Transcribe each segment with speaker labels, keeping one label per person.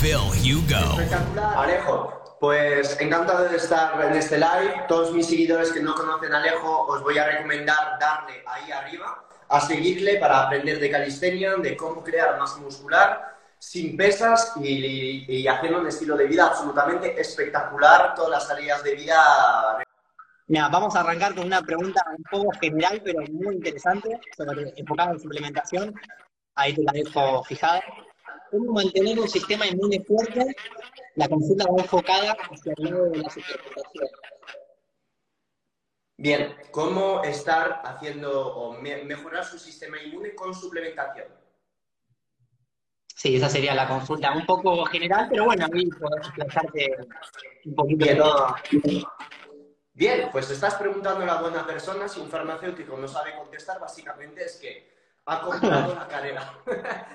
Speaker 1: Phil Hugo.
Speaker 2: Alejo, pues encantado de estar en este live. Todos mis seguidores que no conocen a Alejo, os voy a recomendar darle ahí arriba a seguirle para aprender de calistenia, de cómo crear masa muscular sin pesas y, y haciendo un estilo de vida absolutamente espectacular. Todas las tareas de vida
Speaker 3: Mira, vamos a arrancar con una pregunta un poco general, pero muy interesante, sobre, enfocada en suplementación. Ahí te la dejo fijada. ¿Cómo mantener un sistema inmune fuerte? La consulta va enfocada hacia el lado de la suplementación.
Speaker 2: Bien, ¿cómo estar haciendo o me- mejorar su sistema inmune con suplementación?
Speaker 3: Sí, esa sería la consulta. Un poco general, pero bueno, ahí podés explayarte un poquito de
Speaker 2: Bien.
Speaker 3: todo.
Speaker 2: Bien, pues estás preguntando a la buena persona si un farmacéutico no sabe contestar, básicamente es que ha comprado la carrera.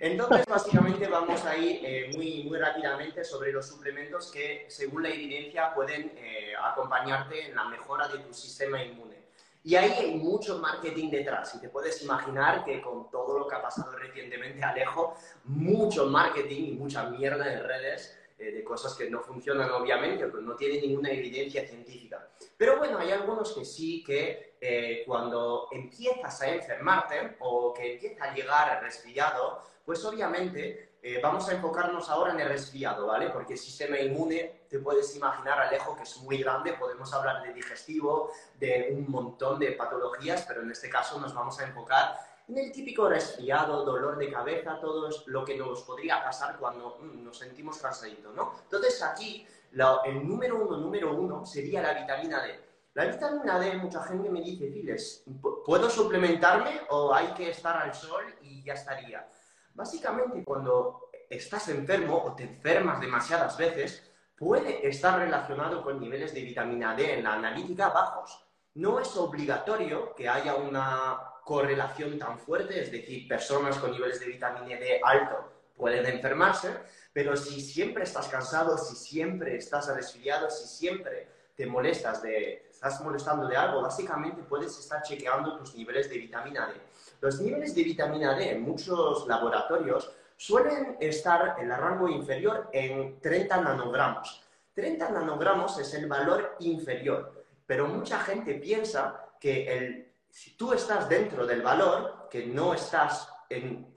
Speaker 2: Entonces, básicamente vamos a ir eh, muy, muy rápidamente sobre los suplementos que, según la evidencia, pueden eh, acompañarte en la mejora de tu sistema inmune. Y ahí hay mucho marketing detrás. Y te puedes imaginar que con todo lo que ha pasado recientemente, Alejo, mucho marketing y mucha mierda en redes eh, de cosas que no funcionan obviamente o que no tienen ninguna evidencia científica. Pero bueno, hay algunos que sí que eh, cuando empiezas a enfermarte o que empieza a llegar el resfriado, pues obviamente eh, vamos a enfocarnos ahora en el resfriado, ¿vale? Porque el sistema inmune, te puedes imaginar, Alejo, que es muy grande, podemos hablar de digestivo, de un montón de patologías, pero en este caso nos vamos a enfocar el típico resfriado, dolor de cabeza, todo es lo que nos podría pasar cuando mm, nos sentimos cansaditos, ¿no? Entonces aquí la- el número uno, número uno sería la vitamina D. La vitamina D, mucha gente me dice, Files, ¿puedo suplementarme o hay que estar al sol y ya estaría? Básicamente, cuando estás enfermo o te enfermas demasiadas veces, puede estar relacionado con niveles de vitamina D en la analítica bajos. No es obligatorio que haya una correlación tan fuerte, es decir, personas con niveles de vitamina D alto pueden enfermarse, pero si siempre estás cansado, si siempre estás resfriado, si siempre te molestas de, estás molestando de algo, básicamente puedes estar chequeando tus niveles de vitamina D. Los niveles de vitamina D en muchos laboratorios suelen estar en el rango inferior en 30 nanogramos. 30 nanogramos es el valor inferior, pero mucha gente piensa que el, si tú estás dentro del valor, que no estás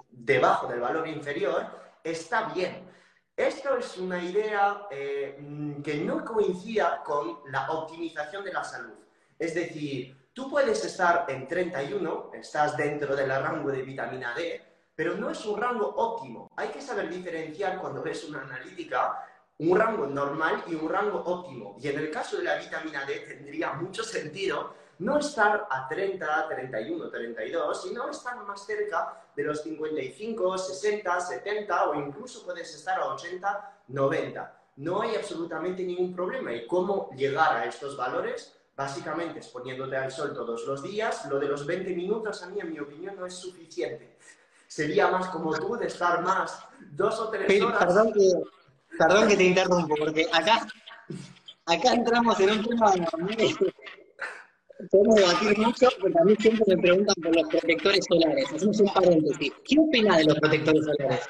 Speaker 2: debajo del valor inferior, está bien. Esto es una idea eh, que no coincida con la optimización de la salud. Es decir, tú puedes estar en 31, estás dentro del rango de vitamina D, pero no es un rango óptimo. Hay que saber diferenciar cuando ves una analítica un rango normal y un rango óptimo. Y en el caso de la vitamina D tendría mucho sentido no estar a 30, 31, 32, sino estar más cerca de los 55, 60, 70 o incluso puedes estar a 80, 90. No hay absolutamente ningún problema. ¿Y cómo llegar a estos valores? Básicamente exponiéndote al sol todos los días. Lo de los 20 minutos a mí, en mi opinión, no es suficiente. Sería más como tú de estar más dos o tres horas.
Speaker 3: perdón, que, perdón que te interrumpo, porque acá, acá entramos en un tema donde podemos debatir mucho, porque a mí siempre me preguntan por los protectores solares. Hacemos un paréntesis. ¿Qué opina de los protectores solares?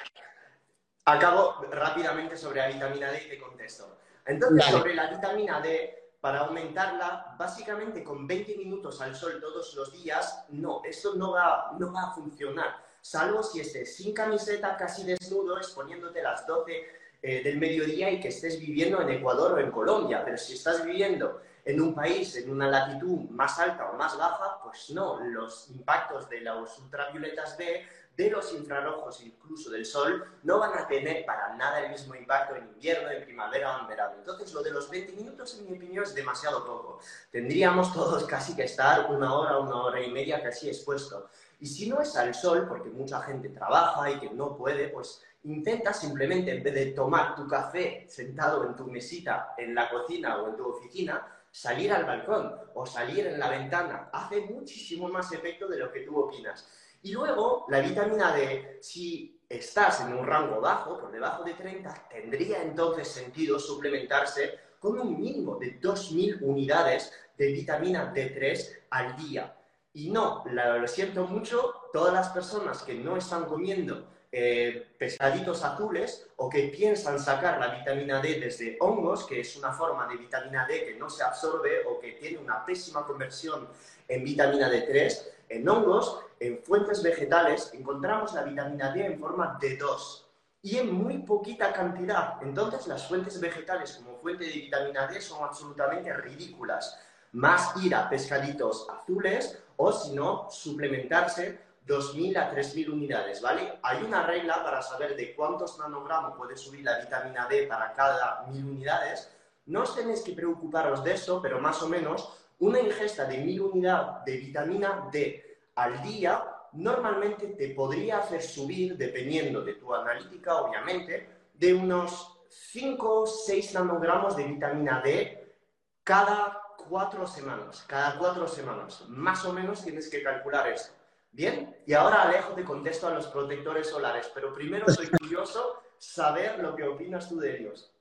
Speaker 2: Acabo rápidamente sobre la vitamina D y te contesto. Entonces,
Speaker 3: Dale.
Speaker 2: sobre la vitamina D, para aumentarla, básicamente con 20 minutos al sol todos los días, no, esto no va, no va a funcionar. Salvo si estés sin camiseta, casi desnudo, exponiéndote a las 12 eh, del mediodía y que estés viviendo en Ecuador o en Colombia. Pero si estás viviendo en un país, en una latitud más alta o más baja, pues no, los impactos de las ultravioletas D, de los infrarrojos, incluso del sol, no van a tener para nada el mismo impacto en invierno, en primavera o en verano. Entonces, lo de los 20 minutos, en mi opinión, es demasiado poco. Tendríamos todos casi que estar una hora, una hora y media casi expuesto. Y si no es al sol, porque mucha gente trabaja y que no puede, pues intenta simplemente, en vez de tomar tu café sentado en tu mesita en la cocina o en tu oficina, salir al balcón o salir en la ventana. Hace muchísimo más efecto de lo que tú opinas. Y luego, la vitamina D, si estás en un rango bajo, por debajo de 30, tendría entonces sentido suplementarse con un mínimo de 2.000 unidades de vitamina D3 al día. Y no, lo siento mucho, todas las personas que no están comiendo eh, pescaditos azules o que piensan sacar la vitamina D desde hongos, que es una forma de vitamina D que no se absorbe o que tiene una pésima conversión en vitamina D3, en hongos, en fuentes vegetales, encontramos la vitamina D en forma D2 y en muy poquita cantidad. Entonces las fuentes vegetales como fuente de vitamina D son absolutamente ridículas. Más ir a pescaditos azules o si no, suplementarse 2.000 a 3.000 unidades, ¿vale? Hay una regla para saber de cuántos nanogramos puede subir la vitamina D para cada 1.000 unidades. No os tenéis que preocuparos de eso, pero más o menos una ingesta de 1.000 unidades de vitamina D al día normalmente te podría hacer subir, dependiendo de tu analítica, obviamente, de unos 5 o 6 nanogramos de vitamina D cada cuatro semanas. Cada cuatro semanas. Más o menos tienes que calcular eso. Bien, y ahora Alejo te contesto a los protectores solares, pero primero soy curioso saber lo que opinas tú de ellos.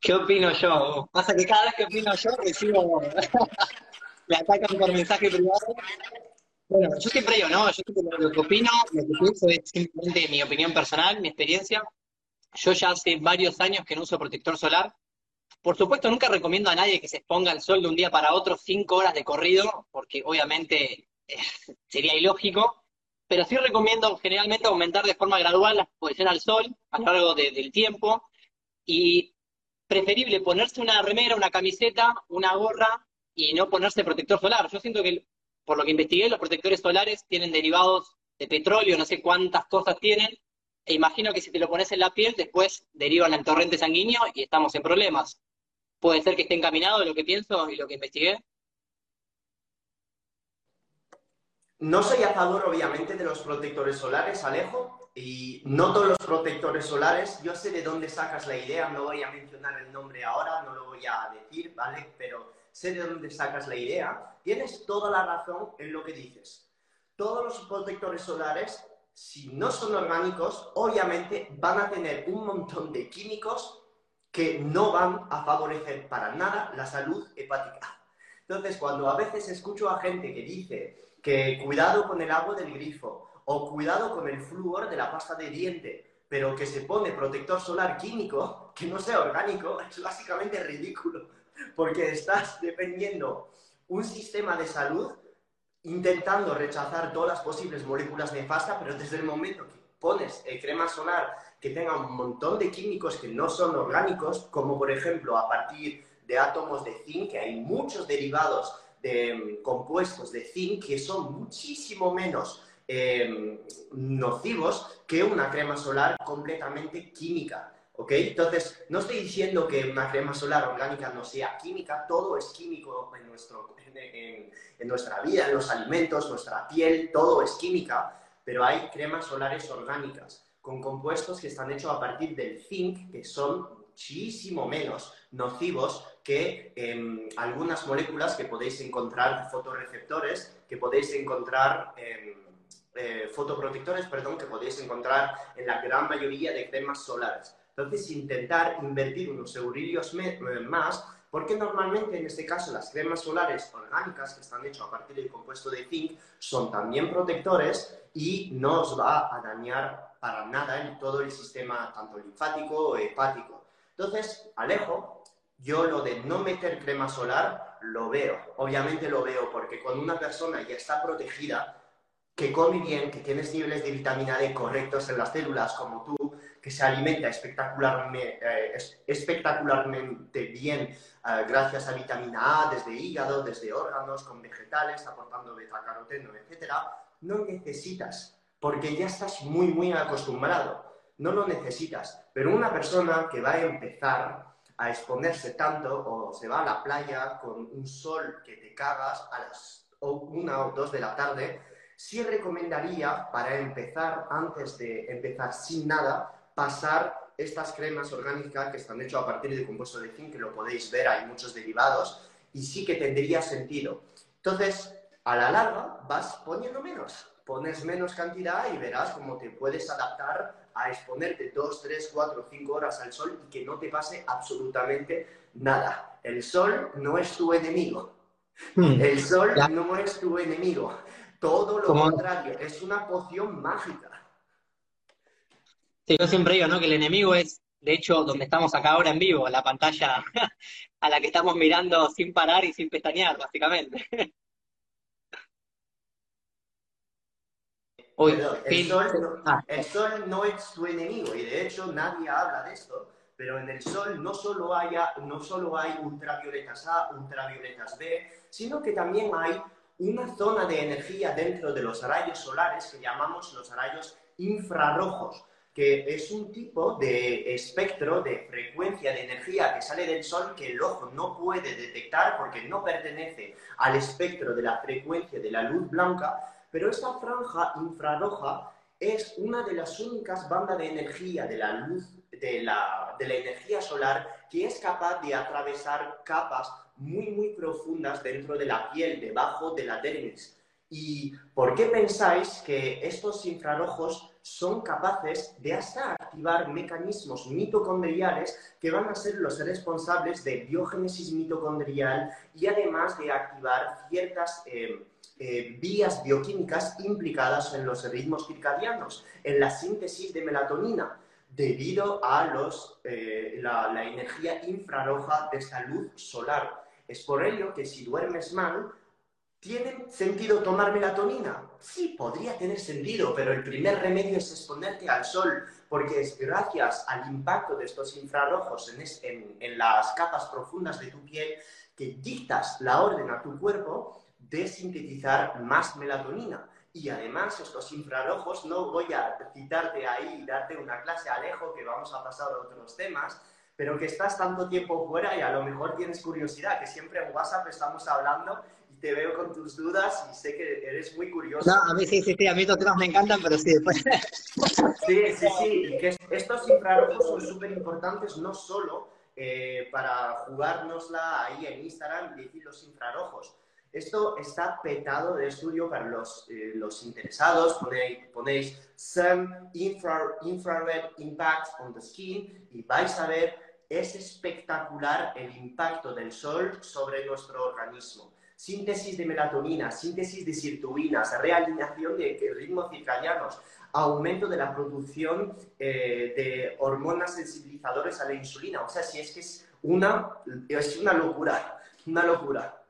Speaker 3: ¿Qué opino yo? Pasa que cada vez que opino yo recibo, me atacan por mensaje privado. Bueno, yo siempre digo, ¿no? Yo lo que opino, lo que pienso es simplemente mi opinión personal, mi experiencia. Yo ya hace varios años que no uso protector solar. Por supuesto, nunca recomiendo a nadie que se exponga al sol de un día para otro cinco horas de corrido, porque obviamente sería ilógico, pero sí recomiendo generalmente aumentar de forma gradual la exposición al sol a lo largo del tiempo y preferible ponerse una remera, una camiseta, una gorra y no ponerse protector solar. Yo siento que, por lo que investigué, los protectores solares tienen derivados de petróleo, no sé cuántas cosas tienen, e imagino que si te lo pones en la piel, después derivan al torrente sanguíneo y estamos en problemas. Puede ser que esté encaminado lo que pienso y lo que investigué.
Speaker 2: No soy a favor, obviamente, de los protectores solares, Alejo, y no todos los protectores solares. Yo sé de dónde sacas la idea, no voy a mencionar el nombre ahora, no lo voy a decir, ¿vale? Pero sé de dónde sacas la idea. Tienes toda la razón en lo que dices. Todos los protectores solares, si no son orgánicos, obviamente van a tener un montón de químicos que no van a favorecer para nada la salud hepática. Entonces, cuando a veces escucho a gente que dice que cuidado con el agua del grifo o cuidado con el flúor de la pasta de diente, pero que se pone protector solar químico, que no sea orgánico, es básicamente ridículo, porque estás dependiendo un sistema de salud intentando rechazar todas las posibles moléculas nefastas, pero desde el momento que pones el crema solar que tenga un montón de químicos que no son orgánicos, como por ejemplo a partir de átomos de zinc, que hay muchos derivados compuestos de zinc que son muchísimo menos em, nocivos que una crema solar completamente química. ¿Ok? Entonces, no estoy diciendo que una crema solar orgánica no sea química, todo es químico en, nuestro, en nuestra vida, en los alimentos, nuestra piel, todo es química, pero hay cremas solares orgánicas con compuestos que están hechos a partir del zinc, que son muchísimo menos nocivos que em, algunas moléculas que podéis encontrar, fotorreceptores, que podéis encontrar, em, eh, fotoprotectores, perdón, que podéis encontrar en la gran mayoría de cremas solares. Entonces, intentar invertir unos eurillos eh, más, porque normalmente en este caso las cremas solares orgánicas que están hechas a partir del compuesto de zinc son también protectores y no os va a dañar para nada en todo el sistema, tanto linfático o hepático. Entonces, Alejo, yo lo de no meter crema solar lo veo. Obviamente lo veo porque cuando una persona ya está protegida, que come bien, que tienes niveles de vitamina D correctos en las células como tú, que se alimenta espectacularmente, eh, espectacularmente bien eh, gracias a vitamina A desde hígado, desde órganos, con vegetales, aportando beta-caroteno, etc., no necesitas, porque ya estás muy, muy acostumbrado. No lo necesitas. Pero una persona que va a empezar a exponerse tanto o se va a la playa con un sol que te cagas a las una o dos de la tarde, sí recomendaría para empezar, antes de empezar sin nada, pasar estas cremas orgánicas que están hechas a partir de compuesto de zinc, que lo podéis ver, hay muchos derivados, y sí que tendría sentido. Entonces, a la larga vas poniendo menos, pones menos cantidad y verás cómo te puedes adaptar a exponerte dos, tres, cuatro, cinco horas al sol y que no te pase absolutamente nada. El sol no es tu enemigo. Hmm. El sol no es tu enemigo. Todo lo contrario, es una poción mágica.
Speaker 3: Sí, yo siempre digo, ¿no? Que el enemigo es, de hecho, donde estamos acá ahora en vivo, la pantalla a la que estamos mirando sin parar y sin pestañear, básicamente.
Speaker 2: Ah. el, sol no, es tu enemigo y de hecho nadie habla de esto, pero en el sol no solo, haya, no solo hay ultravioletas A, ultravioletas B, sino que también hay una zona de energía dentro de los rayos solares que llamamos los rayos infrarrojos, que es un tipo de espectro de frecuencia de energía que sale del Sol que el ojo no puede detectar porque no pertenece al espectro de la frecuencia de la luz blanca, pero esta franja infrarroja es una de las únicas bandas de energía de la luz, de la, de la energía solar, que es capaz de atravesar capas muy, muy profundas dentro de la piel, debajo de la dermis. ¿Y por qué pensáis que estos infrarrojos son capaces de hasta activar mecanismos mitocondriales que van a ser los responsables de biogénesis mitocondrial y además de activar ciertas... Eh, eh, vías bioquímicas implicadas en los ritmos circadianos, en la síntesis de melatonina, debido a los, eh, la, energía infrarroja de esta luz solar. Es por ello que si duermes mal, ¿Tiene sentido tomar melatonina? Sí, podría tener sentido, pero el primer remedio es exponerte al sol, porque es gracias al impacto de estos infrarrojos en, en las capas profundas de tu piel que dictas la orden a tu cuerpo de sintetizar más melatonina. Y además, estos infrarrojos, no voy a citarte ahí y darte una clase Alejo, que vamos a pasar a otros temas, pero que estás tanto tiempo fuera y a lo mejor tienes curiosidad, que siempre en WhatsApp estamos hablando y te veo con tus dudas y sé que eres muy curioso.
Speaker 3: No, a mí sí, sí, sí, a mí estos temas me encantan, pero sí, después...
Speaker 2: Sí, sí, sí, que estos infrarrojos son súper importantes no solo eh, para jugárnosla ahí en Instagram y decir los infrarrojos, esto está petado de estudio para los, eh, los interesados. Ponéis, ponéis Sun Infrared Impact on the Skin y vais a ver, es espectacular el impacto del sol sobre nuestro organismo. Síntesis de melatonina, síntesis de sirtuinas, realineación de ritmos circadianos, aumento de la producción eh, de hormonas sensibilizadores a la insulina. O sea, si es que es una, es una locura, una locura.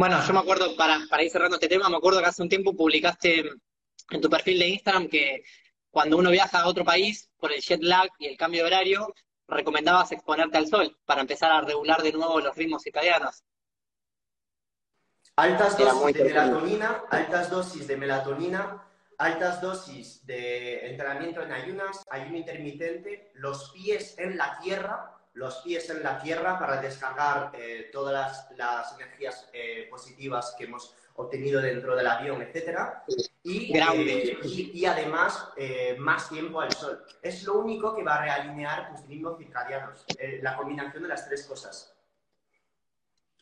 Speaker 3: Bueno, yo me acuerdo, para, para ir cerrando este tema, me acuerdo que hace un tiempo publicaste en tu perfil de Instagram que cuando uno viaja a otro país por el jet lag y el cambio de horario, recomendabas exponerte al sol para empezar a regular de nuevo los ritmos circadianos.
Speaker 2: Altas dosis de melatonina, altas dosis de melatonina, altas dosis de entrenamiento en ayunas, ayuno intermitente, los pies en la tierra, los pies en la tierra para descargar eh, todas las, energías eh, positivas que hemos obtenido dentro del avión, etc. Y, eh, y, además más tiempo al sol. Es lo único que va a realinear tus ritmos circadianos, la combinación de las tres cosas.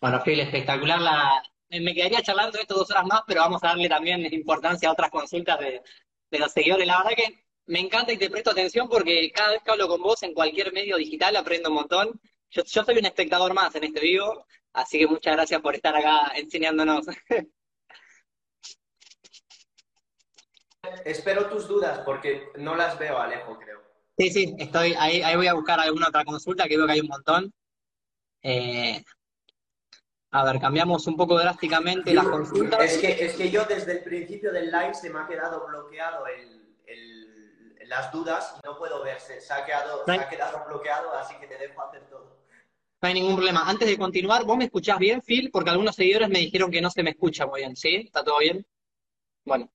Speaker 3: Bueno, Phil, espectacular la... Me quedaría charlando esto dos horas más, pero vamos a darle también importancia a otras consultas de, de los seguidores. La verdad que me encanta y te presto atención porque cada vez que hablo con vos en cualquier medio digital aprendo un montón. Yo, soy un espectador más en este vivo, así que muchas gracias por estar acá enseñándonos.
Speaker 2: Espero tus dudas porque no las veo, Alejo, creo.
Speaker 3: Sí, sí, estoy ahí, ahí voy a buscar alguna otra consulta que veo que hay un montón. Eh, a ver, cambiamos un poco drásticamente las consultas.
Speaker 2: Es que, es que yo desde el principio del live se me ha quedado bloqueado el, las dudas no puedo verse. Se ha quedado, bloqueado, así que te dejo hacer todo.
Speaker 3: No hay ningún problema. Antes de continuar, ¿vos me escuchás bien, Phil? Porque algunos seguidores me dijeron que no se me escucha muy bien, ¿sí? ¿Está todo bien? Bueno.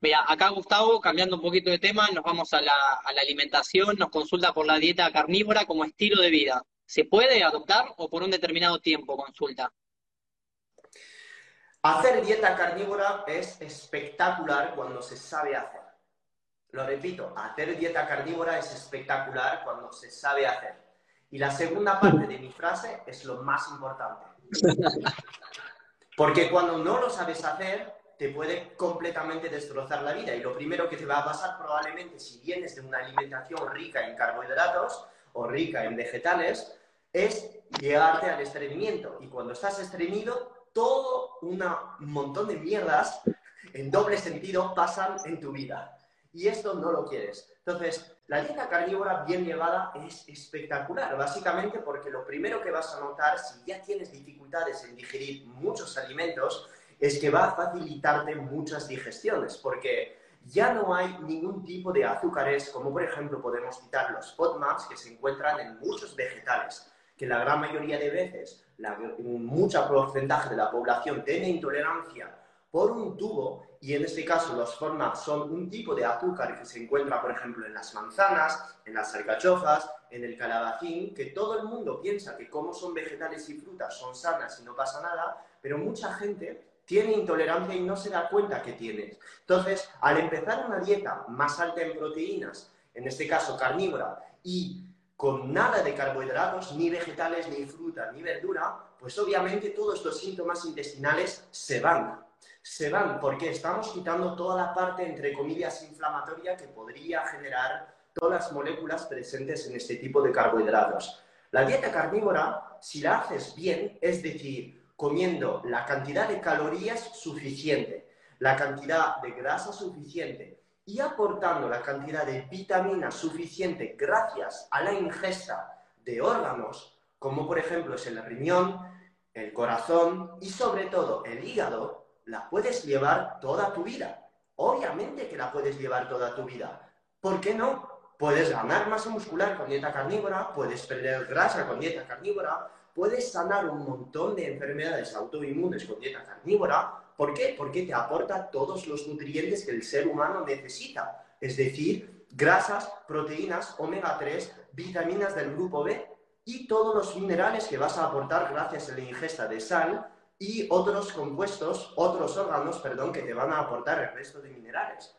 Speaker 3: Mira, acá Gustavo, cambiando un poquito de tema, nos vamos a la, a la alimentación, nos consulta por la dieta carnívora como estilo de vida. ¿Se puede adoptar o por un determinado tiempo consulta?
Speaker 2: Hacer dieta carnívora es espectacular cuando se sabe hacer Lo repito, hacer dieta carnívora es espectacular cuando se sabe hacer. Y la segunda parte de mi frase es lo más importante. Porque cuando no lo sabes hacer, te puede completamente destrozar la vida. Y lo primero que te va a pasar probablemente si vienes de una alimentación rica en carbohidratos o rica en vegetales, es llevarte al estreñimiento. Y cuando estás estreñido, todo un montón de mierdas en doble sentido pasan en tu vida. Y esto no lo quieres. Entonces, la dieta carnívora bien llevada es espectacular, básicamente porque lo primero que vas a notar si ya tienes dificultades en digerir muchos alimentos es que va a facilitarte muchas digestiones, porque ya no hay ningún tipo de azúcares, como por ejemplo podemos citar los FODMAPs que se encuentran en muchos vegetales, que la gran mayoría de veces, la, mucha porcentaje de la población tiene intolerancia por un tubo, y en este caso los FODMAPs son un tipo de azúcar que se encuentra, por ejemplo, en las manzanas, en las alcachofas, en el calabacín, que todo el mundo piensa que como son vegetales y frutas son sanas y no pasa nada, pero mucha gente tiene intolerancia y no se da cuenta que tiene. Entonces, al empezar una dieta más alta en proteínas, en este caso carnívora, y con nada de carbohidratos, ni vegetales, ni fruta, ni verdura, pues obviamente todos estos síntomas intestinales se van. Se van porque estamos quitando toda la parte, entre comillas, inflamatoria que podría generar todas las moléculas presentes en este tipo de carbohidratos. La dieta carnívora, si la haces bien, es decir, comiendo la cantidad de calorías suficiente, la cantidad de grasa suficiente y aportando la cantidad de vitaminas suficiente gracias a la ingesta de órganos, como por ejemplo es el riñón, el corazón y sobre todo el hígado, la puedes llevar toda tu vida. Obviamente que la puedes llevar toda tu vida. ¿Por qué no? Puedes ganar masa muscular con dieta carnívora, puedes perder grasa con dieta carnívora, puedes sanar un montón de enfermedades autoinmunes con dieta carnívora. ¿Por qué? Porque te aporta todos los nutrientes que el ser humano necesita. Es decir, grasas, proteínas, omega 3, vitaminas del grupo B y todos los minerales que vas a aportar gracias a la ingesta de sal y otros compuestos, otros órganos, perdón, que te van a aportar el resto de minerales.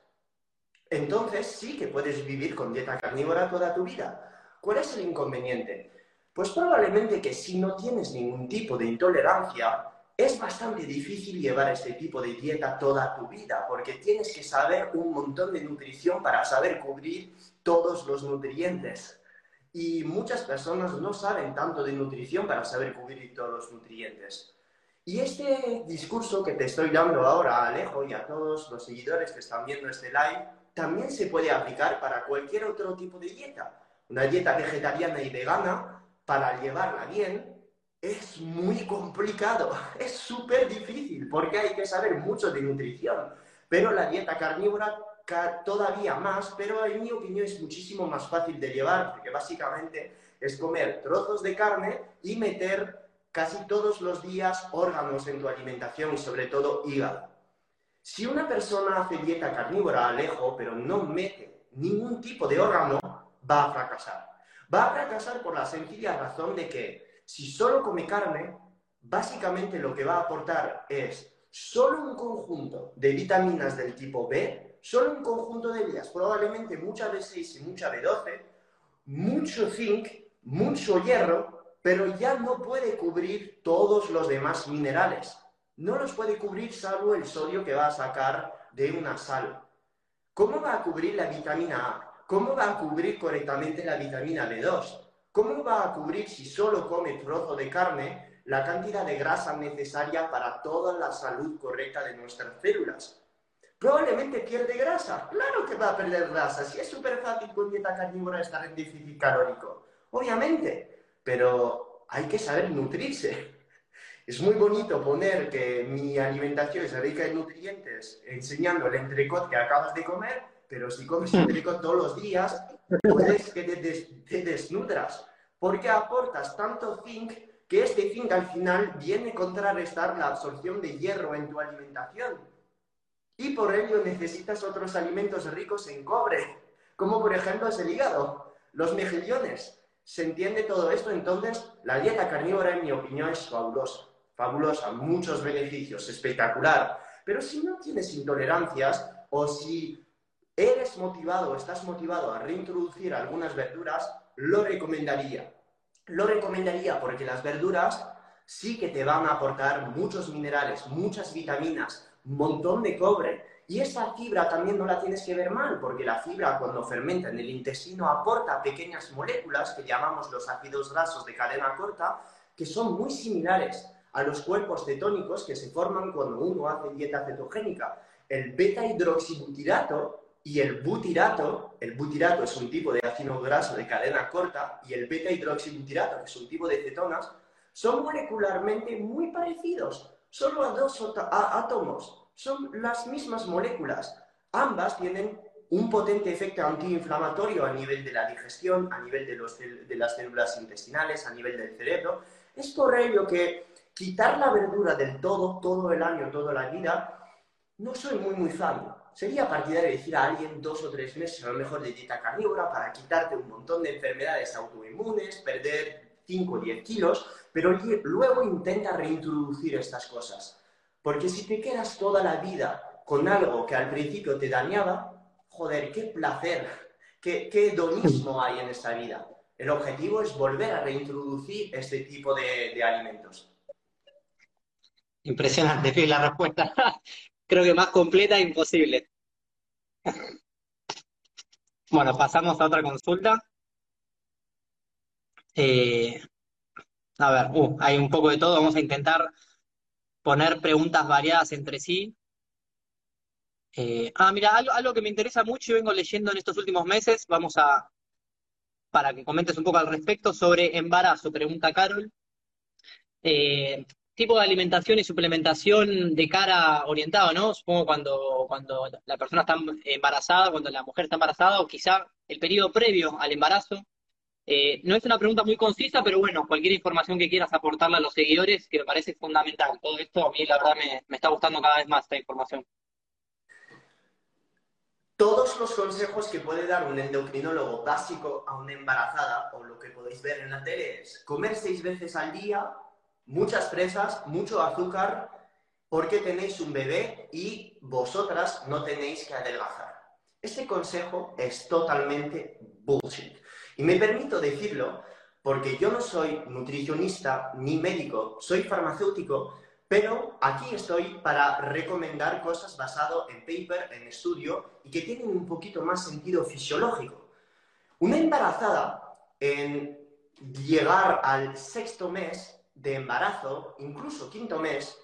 Speaker 2: Entonces sí que puedes vivir con dieta carnívora toda tu vida. ¿Cuál es el inconveniente? Pues probablemente que si no tienes ningún tipo de intolerancia, es bastante difícil llevar este tipo de dieta toda tu vida, porque tienes que saber un montón de nutrición para saber cubrir todos los nutrientes. Y muchas personas no saben tanto de nutrición para saber cubrir todos los nutrientes. Y este discurso que te estoy dando ahora, Alejo, y a todos los seguidores que están viendo este live, también se puede aplicar para cualquier otro tipo de dieta. Una dieta vegetariana y vegana para llevarla bien es muy complicado, es súper difícil porque hay que saber mucho de nutrición. Pero la dieta carnívora todavía más, pero en mi opinión es muchísimo más fácil de llevar porque básicamente es comer trozos de carne y meter casi todos los días órganos en tu alimentación y sobre todo hígado. Si una persona hace dieta carnívora, alejo, pero no mete ningún tipo de órgano, va a fracasar. Va a fracasar por la sencilla razón de que si solo come carne, básicamente lo que va a aportar es solo un conjunto de vitaminas del tipo B, solo un conjunto de ellas, probablemente mucha B6 y mucha B12, mucho zinc, mucho hierro, pero ya no puede cubrir todos los demás minerales. No los puede cubrir salvo el sodio que va a sacar de una sal. ¿Cómo va a cubrir la vitamina A? ¿Cómo va a cubrir correctamente la vitamina B2? ¿Cómo va a cubrir si solo come trozo de carne la cantidad de grasa necesaria para toda la salud correcta de nuestras células? Probablemente pierde grasa. Claro que va a perder grasa. Si es súper fácil con dieta carnívora estar en déficit calórico. Obviamente. Pero hay que saber nutrirse. Es muy bonito poner que mi alimentación es rica en nutrientes enseñando el entrecot que acabas de comer, pero si comes entrecot todos los días, puedes que te, desnudras, porque aportas tanto zinc que este zinc al final viene a contrarrestar la absorción de hierro en tu alimentación. Y por ello necesitas otros alimentos ricos en cobre, como por ejemplo es el hígado, los mejillones. ¿Se entiende todo esto? Entonces, la dieta carnívora, en mi opinión, es fabulosa. Fabulosa, muchos beneficios, espectacular. Pero si no tienes intolerancias o si eres motivado estás motivado a reintroducir algunas verduras, lo recomendaría. Lo recomendaría porque las verduras sí que te van a aportar muchos minerales, muchas vitaminas, un montón de cobre. Y esa fibra también no la tienes que ver mal, porque la fibra cuando fermenta en el intestino aporta pequeñas moléculas que llamamos los ácidos grasos de cadena corta, que son muy similares a los cuerpos cetónicos que se forman cuando uno hace dieta cetogénica. El beta hidroxibutirato y el butirato, el butirato es un tipo de ácido graso de cadena corta y el beta hidroxibutirato, que es un tipo de cetonas, son molecularmente muy parecidos, solo a dos átomos, son las mismas moléculas. Ambas tienen un potente efecto antiinflamatorio a nivel de la digestión, a nivel de, los, de las células intestinales, a nivel del cerebro. Es por ello que quitar la verdura del todo, todo el año, toda la vida, no soy muy, muy fan. Sería partidario decir a alguien dos o tres meses, a lo mejor de dieta carnívora, para quitarte un montón de enfermedades autoinmunes, perder 5 o 10 kilos, pero luego intenta reintroducir estas cosas. Porque si te quedas toda la vida con algo que al principio te dañaba, joder, qué placer, qué, qué hedonismo hay en esta vida. El objetivo es volver a reintroducir este tipo de, alimentos.
Speaker 3: Impresionante, Phil, la respuesta. Creo que más completa e imposible. Bueno, pasamos a otra consulta. Eh, a ver, uh, hay un poco de todo. Vamos a intentar poner preguntas variadas entre sí. Eh, ah, mira, algo, que me interesa mucho y vengo leyendo en estos últimos meses, vamos a, para que comentes un poco al respecto, sobre embarazo, pregunta Carol. Eh, tipo de alimentación y suplementación de cara orientado, ¿no? Supongo cuando, cuando la persona está embarazada, cuando la mujer está embarazada, o quizá el periodo previo al embarazo. Eh, no es una pregunta muy concisa, pero bueno, cualquier información que quieras aportarle a los seguidores, que me parece fundamental. Todo esto a mí, la verdad, me, me está gustando cada vez más esta información.
Speaker 2: Todos los consejos que puede dar un endocrinólogo básico a una embarazada, o lo que podéis ver en la tele, es comer seis veces al día, muchas presas, mucho azúcar, porque tenéis un bebé y vosotras no tenéis que adelgazar. Este consejo es totalmente bullshit. Y me permito decirlo porque yo no soy nutricionista ni médico, soy farmacéutico, pero aquí estoy para recomendar cosas basado en paper, en estudio y que tienen un poquito más sentido fisiológico. Una embarazada en llegar al sexto mes de embarazo, incluso quinto mes,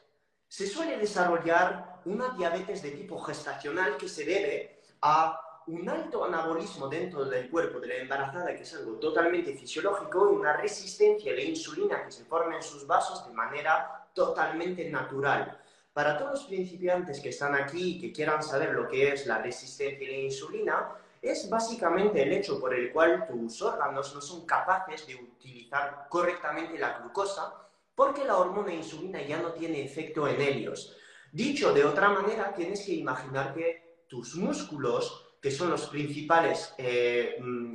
Speaker 2: se suele desarrollar una diabetes de tipo gestacional que se debe a un alto anabolismo dentro del cuerpo de la embarazada, que es algo totalmente fisiológico, y una resistencia a la insulina que se forma en sus vasos de manera totalmente natural. Para todos los principiantes que están aquí y que quieran saber lo que es la resistencia a la insulina, es básicamente el hecho por el cual tus órganos no son capaces de utilizar correctamente la glucosa porque la hormona insulina ya no tiene efecto en ellos. Dicho de otra manera, tienes que imaginar que tus músculos que son los principales eh, mm,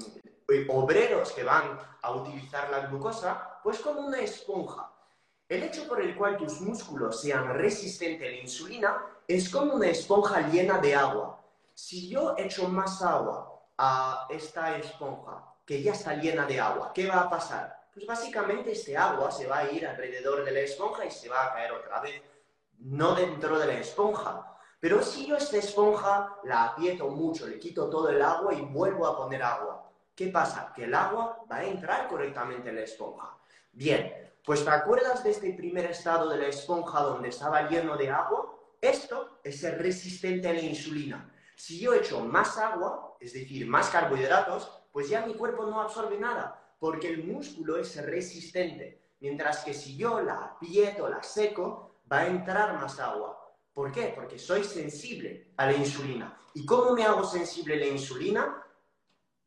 Speaker 2: obreros que van a utilizar la glucosa, pues como una esponja. El hecho por el cual tus músculos sean resistentes a la insulina es como una esponja llena de agua. Si yo echo más agua a esta esponja, que ya está llena de agua, ¿qué va a pasar? Pues básicamente este agua se va a ir alrededor de la esponja y se va a caer otra vez, no dentro de la esponja, pero si yo esta esponja la aprieto mucho, le quito todo el agua y vuelvo a poner agua, ¿qué pasa? Que el agua va a entrar correctamente en la esponja. Bien, pues ¿te acuerdas de este primer estado de la esponja donde estaba lleno de agua? Esto es ser resistente a la insulina. Si yo echo más agua, es decir, más carbohidratos, pues ya mi cuerpo no absorbe nada, porque el músculo es resistente. Mientras que si yo la aprieto, la seco, va a entrar más agua. ¿Por qué? Porque soy sensible a la insulina. ¿Y cómo me hago sensible a la insulina?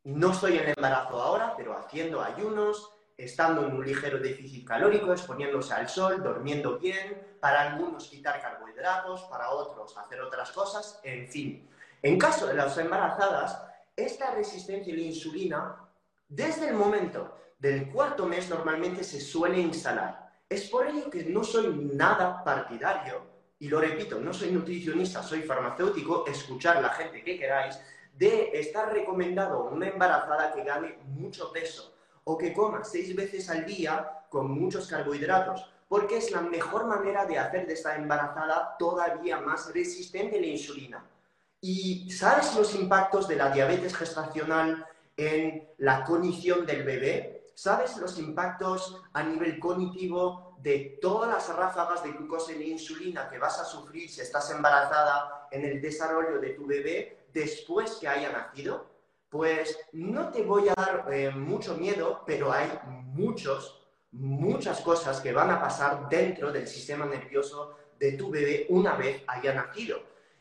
Speaker 2: No estoy en el embarazo ahora, pero haciendo ayunos, estando en un ligero déficit calórico, exponiéndose al sol, durmiendo bien, para algunos quitar carbohidratos, para otros hacer otras cosas, en fin. En caso de las embarazadas, esta resistencia a la insulina, desde el momento del cuarto mes normalmente se suele instalar. Es por ello que no soy nada partidario y lo repito, no soy nutricionista, soy farmacéutico, escuchar la gente que queráis, de estar recomendado a una embarazada que gane mucho peso o que coma seis veces al día con muchos carbohidratos, porque es la mejor manera de hacer de esta embarazada todavía más resistente a la insulina. ¿Y sabes los impactos de la diabetes gestacional en la cognición del bebé? ¿Sabes los impactos a nivel cognitivo de todas las ráfagas de glucosa y insulina que vas a sufrir si estás embarazada en el desarrollo de tu bebé después que haya nacido? Pues no te voy a dar eh, mucho miedo, pero hay muchos, muchas cosas que van a pasar dentro del sistema nervioso de tu bebé una vez haya nacido.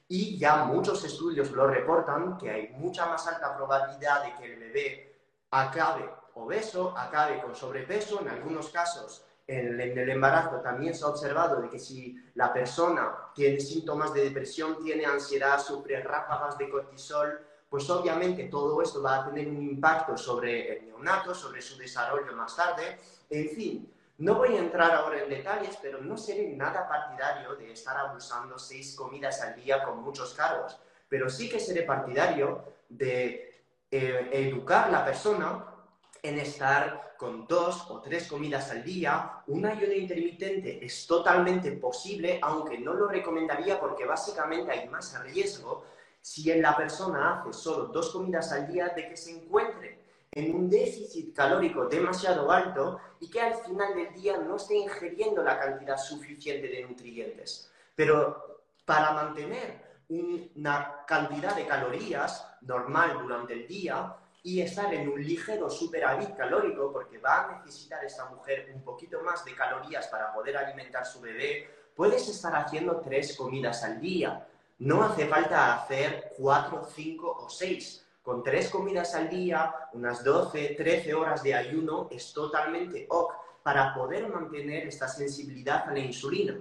Speaker 2: Y ya muchos estudios lo reportan que hay mucha más alta probabilidad de que el bebé acabe obeso, acabe con sobrepeso, en algunos casos en el, embarazo también se ha observado de que si la persona tiene síntomas de depresión, tiene ansiedad, sufre ráfagas de cortisol, pues obviamente todo esto va a tener un impacto sobre el neonato, sobre su desarrollo más tarde. En fin, no voy a entrar ahora en detalles, pero no seré nada partidario de estar abusando seis comidas al día con muchos cargos, pero sí que seré partidario de eh, educar a la persona en estar con dos o tres comidas al día. Un ayuno intermitente es totalmente posible, aunque no lo recomendaría porque básicamente hay más riesgo si la persona hace solo dos comidas al día de que se encuentre en un déficit calórico demasiado alto y que al final del día no esté ingiriendo la cantidad suficiente de nutrientes. Pero para mantener una cantidad de calorías normal durante el día, y estar en un ligero superávit calórico, porque va a necesitar esta mujer un poquito más de calorías para poder alimentar su bebé, puedes estar haciendo tres comidas al día. No hace falta hacer cuatro, cinco o seis. Con tres comidas al día, unas 12, 13 horas de ayuno, es totalmente ok para poder mantener esta sensibilidad a la insulina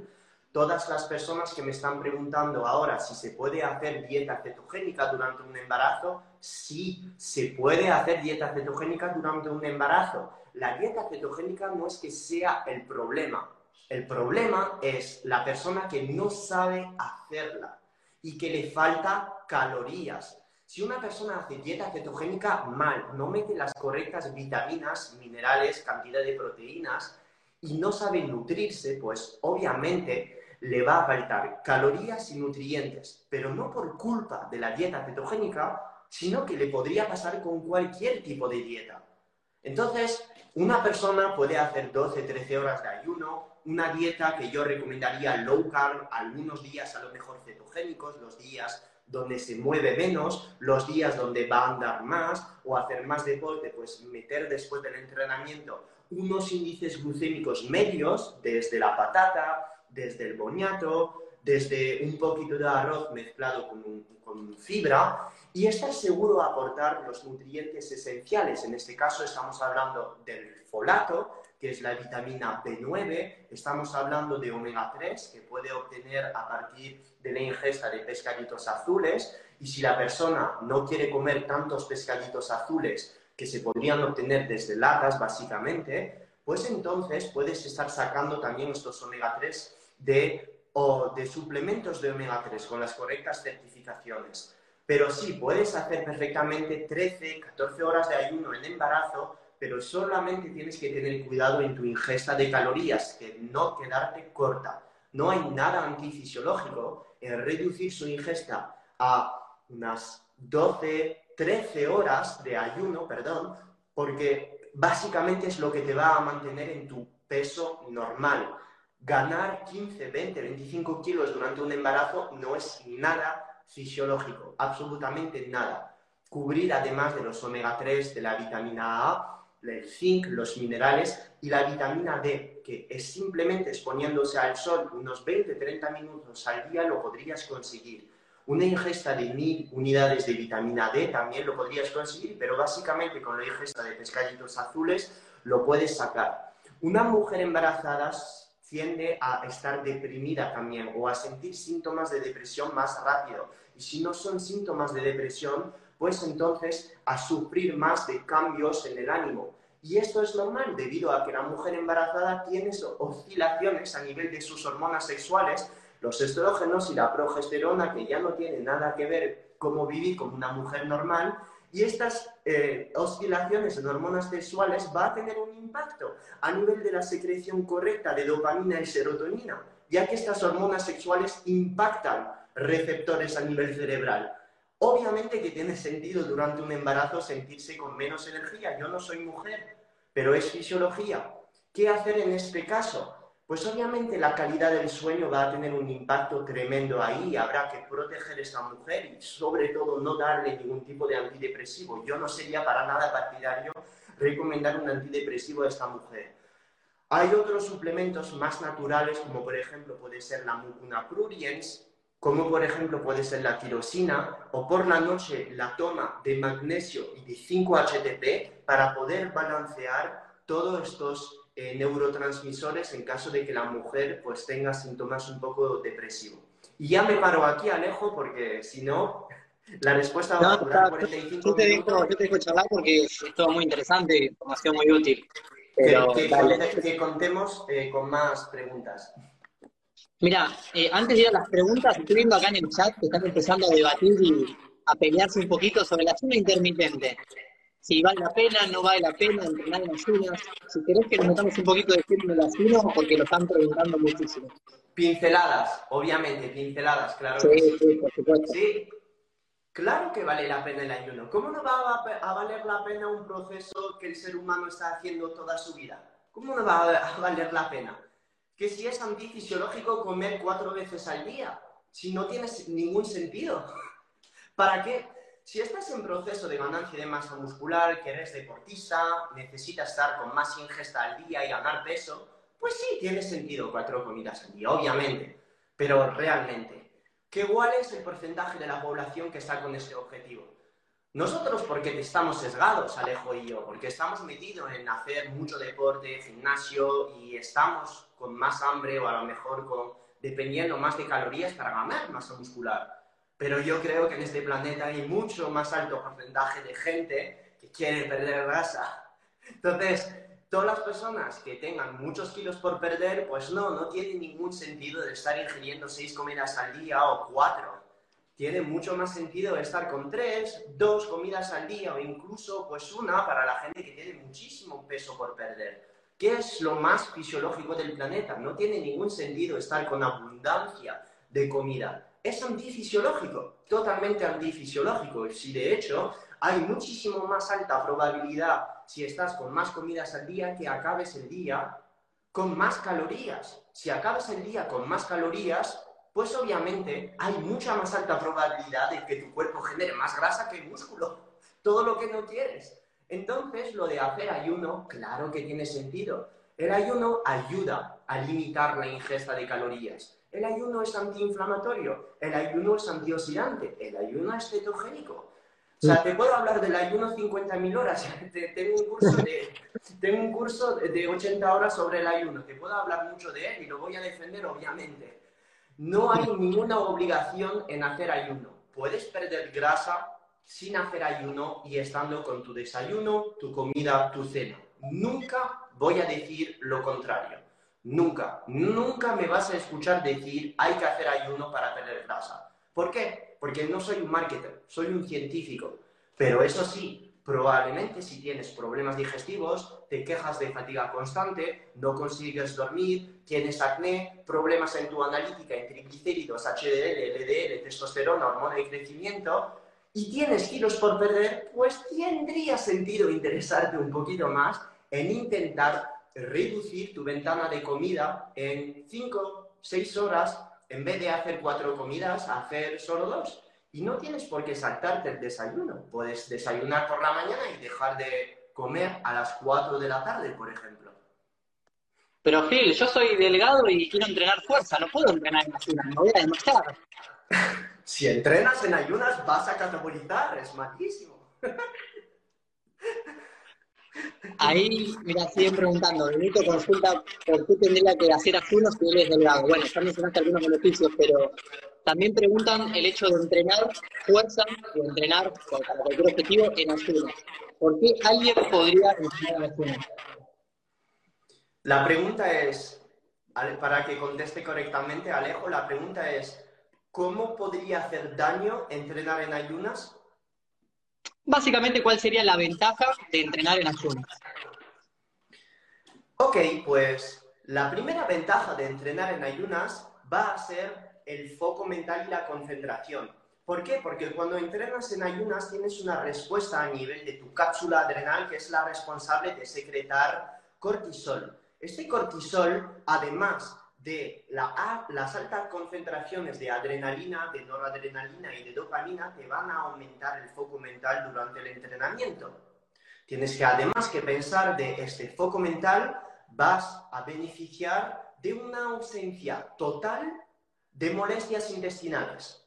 Speaker 2: todas las personas que me están preguntando ahora si se puede hacer dieta cetogénica durante un embarazo, sí, se puede hacer dieta cetogénica durante un embarazo. La dieta cetogénica no es que sea el problema. El problema es la persona que no sabe hacerla y que le falta calorías. Si una persona hace dieta cetogénica mal, no mete las correctas vitaminas, minerales, cantidad de proteínas y no sabe nutrirse, pues obviamente le va a faltar calorías y nutrientes, pero no por culpa de la dieta cetogénica, sino que le podría pasar con cualquier tipo de dieta. Entonces, una persona puede hacer 12, 13 horas de ayuno, una dieta que yo recomendaría low carb, algunos días a lo mejor cetogénicos, los días donde se mueve menos, los días donde va a andar más o hacer más deporte, pues meter después del entrenamiento unos índices glucémicos medios desde la patata, desde el boniato, desde un poquito de arroz mezclado con, con fibra y estar seguro aportar los nutrientes esenciales. En este caso estamos hablando del folato, que es la vitamina B9, estamos hablando de omega 3, que puede obtener a partir de la ingesta de pescaditos azules, y si la persona no quiere comer tantos pescaditos azules que se podrían obtener desde latas, básicamente, pues entonces puedes estar sacando también estos omega 3 de, o de suplementos de omega 3 con las correctas certificaciones. Pero sí, puedes hacer perfectamente 13, 14 horas de ayuno en embarazo, pero solamente tienes que tener cuidado en tu ingesta de calorías, que no quedarte corta. No hay nada antifisiológico en reducir su ingesta a unas 12, 13 horas de ayuno, perdón, porque básicamente es lo que te va a mantener en tu peso normal ganar 15, 20, 25 kilos durante un embarazo no es nada fisiológico, absolutamente nada. Cubrir además de los omega 3, de la vitamina A, el zinc, los minerales y la vitamina D, que es simplemente exponiéndose al sol unos 20-30 minutos al día lo podrías conseguir. Una ingesta de 1000 unidades de vitamina D también lo podrías conseguir, pero básicamente con la ingesta de pescaditos azules lo puedes sacar. Una mujer embarazada tiende a estar deprimida también o a sentir síntomas de depresión más rápido. Y si no son síntomas de depresión, pues entonces a sufrir más de cambios en el ánimo. Y esto es normal debido a que la mujer embarazada tiene oscilaciones a nivel de sus hormonas sexuales, los estrógenos y la progesterona, que ya no tienen nada que ver cómo vivir como una mujer normal y estas eh, oscilaciones en hormonas sexuales va a tener un impacto a nivel de la secreción correcta de dopamina y serotonina, ya que estas hormonas sexuales impactan receptores a nivel cerebral. Obviamente que tiene sentido durante un embarazo sentirse con menos energía. Yo no soy mujer, pero es fisiología. ¿Qué hacer en este caso? Pues obviamente la calidad del sueño va a tener un impacto tremendo ahí. Habrá que proteger a esta mujer y sobre todo no darle ningún tipo de antidepresivo. Yo no sería para nada partidario recomendar un antidepresivo a esta mujer. Hay otros suplementos más naturales, como por ejemplo puede ser la mucuna pruriens, como por ejemplo puede ser la tirosina, o por la noche la toma de magnesio y de 5-HTP para poder balancear todos estos eh, neurotransmisores en caso de que la mujer pues tenga síntomas un poco depresivos. Y ya me paro aquí, Alejo, porque si no, la respuesta va a durar 45
Speaker 3: yo te Dejo, yo te dejo charlar porque es todo muy interesante, información muy útil.
Speaker 2: que, contemos eh, con más preguntas.
Speaker 3: Mira, eh, antes de ir a las preguntas, estoy viendo acá en el chat que están empezando a debatir y a pelearse un poquito sobre la zona intermitente. Si vale la pena, no vale la pena entrenar en ayunas. Si querés que nos metamos un poquito de tiempo en ayuno, porque lo están preguntando muchísimo.
Speaker 2: Pinceladas, obviamente, pinceladas, claro.
Speaker 3: Sí, sí, por supuesto.
Speaker 2: Sí, claro que vale la pena el ayuno. ¿Cómo no va a valer la pena un proceso que el ser humano está haciendo toda su vida? ¿Cómo no va a valer la pena? que si es antifisiológico comer cuatro veces al día, si no tiene ningún sentido. ¿Para qué? Si estás en proceso de ganancia de masa muscular, que eres deportista, necesitas estar con más ingesta al día y ganar peso, pues sí, tiene sentido cuatro comidas al día, obviamente. Pero realmente, ¿qué ¿cuál es el porcentaje de la población que está con este objetivo? Nosotros porque estamos sesgados, Alejo y yo, porque estamos metidos en hacer mucho deporte, gimnasio y estamos con más hambre o a lo mejor con, dependiendo más de calorías para ganar masa muscular. Pero yo creo que en este planeta hay mucho más alto porcentaje de gente que quiere perder grasa. Entonces, todas las personas que tengan muchos kilos por perder, pues no, no tiene ningún sentido de estar ingiriendo seis comidas al día o cuatro tiene mucho más sentido estar con tres, dos comidas al día o incluso pues una para la gente que tiene muchísimo peso por perder. ¿Qué es lo más fisiológico del planeta? No tiene ningún sentido estar con abundancia de comida. Es antifisiológico, totalmente antifisiológico. Si de hecho hay muchísimo más alta probabilidad si estás con más comidas al día que acabes el día con más calorías. Si acabas el día con más calorías, pues obviamente hay mucha más alta probabilidad de que tu cuerpo genere más grasa que músculo, todo lo que no quieres. Entonces, lo de hacer ayuno, claro que tiene sentido. El ayuno ayuda a limitar la ingesta de calorías. El ayuno es antiinflamatorio, el ayuno es antioxidante, el ayuno es cetogénico. O sea, te puedo hablar del ayuno 50.000 horas. tengo un, curso de, tengo un curso de 80 horas sobre el ayuno. Te puedo hablar mucho de él y lo voy a defender, obviamente. No hay ninguna obligación en hacer ayuno. Puedes perder grasa sin hacer ayuno y estando con tu desayuno, tu comida, tu cena. Nunca voy a decir lo contrario. Nunca, nunca me vas a escuchar decir hay que hacer ayuno para perder grasa. ¿Por qué? Porque no soy un marketer, soy un científico. Pero eso sí, Probablemente si tienes problemas digestivos, te quejas de fatiga constante, no consigues dormir, tienes acné, problemas en tu analítica, en triglicéridos, HDL, LDL, testosterona, hormona de crecimiento, y tienes kilos por perder, pues tendría sentido interesarte un poquito más en intentar reducir tu ventana de comida en 5, 6 horas, en vez de hacer cuatro comidas, hacer solo dos. Y no tienes por qué saltarte el desayuno. Puedes desayunar por la mañana y dejar de comer a las 4 de la tarde, por ejemplo.
Speaker 3: Pero Phil, yo soy delgado y quiero entrenar fuerza, no puedo entrenar en ayunas, me voy a demostrar.
Speaker 2: si entrenas en ayunas vas a catabolizar, es malísimo.
Speaker 3: Ahí, mira, siguen preguntando, Benito consulta por qué tendría que hacer ayunos si él es delgado. Bueno, ya mencionaste algunos beneficios, pero también preguntan el hecho de entrenar fuerza o entrenar para cualquier objetivo en ayunas. ¿Por qué alguien podría entrenar en ayunas?
Speaker 2: La pregunta es, para que conteste correctamente, Alejo, la pregunta es, ¿cómo podría hacer daño entrenar en ayunas?
Speaker 3: Básicamente, ¿cuál sería la ventaja de entrenar en ayunas?
Speaker 2: Ok, pues la primera ventaja de entrenar en ayunas va a ser el foco mental y la concentración. ¿Por qué? Porque cuando entrenas en ayunas tienes una respuesta a nivel de tu cápsula adrenal que es la responsable de secretar cortisol. Este cortisol, además de las altas concentraciones de adrenalina, de noradrenalina y de dopamina, te van a aumentar el foco mental durante el entrenamiento. Tienes que además que pensar de este foco mental, vas a beneficiar de una ausencia total de molestias intestinales.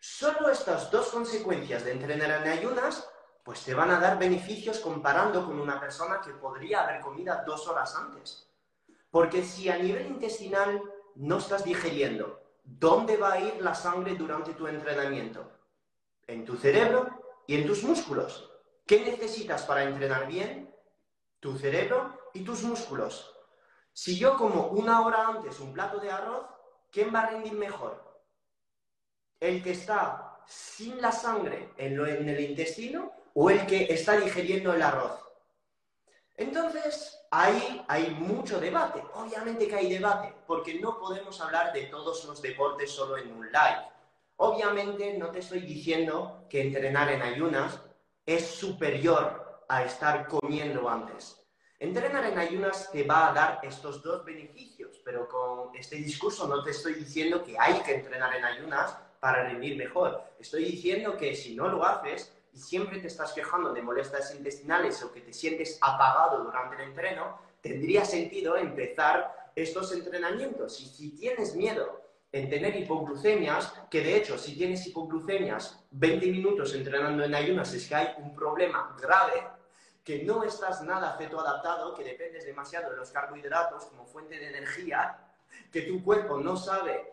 Speaker 2: Solo estas dos consecuencias de entrenar en ayunas, pues te van a dar beneficios comparando con una persona que podría haber comido dos horas antes. Porque si a nivel intestinal no estás digeriendo, ¿dónde va a ir la sangre durante tu entrenamiento? En tu cerebro y en tus músculos. ¿Qué necesitas para entrenar bien? Tu cerebro y tus músculos. Si yo como una hora antes un plato de arroz, ¿quién va a rendir mejor? ¿El que está sin la sangre en, en el intestino o el que está digeriendo el arroz? Entonces, ahí hay mucho debate. Obviamente que hay debate, porque no podemos hablar de todos los deportes solo en un live. Obviamente no te estoy diciendo que entrenar en ayunas es superior a estar comiendo antes. Entrenar en ayunas te va a dar estos dos beneficios, pero con este discurso no te estoy diciendo que hay que entrenar en ayunas para rendir mejor. Estoy diciendo que si no lo haces, y siempre te estás quejando de molestias intestinales o que te sientes apagado durante el entreno, tendría sentido empezar estos entrenamientos. Y si tienes miedo en tener hipoglucemias, que de hecho si tienes hipoglucemias 20 minutos entrenando en ayunas es que hay un problema grave, que no estás nada cetoadaptado, que dependes demasiado de los carbohidratos como fuente de energía, que tu cuerpo no sabe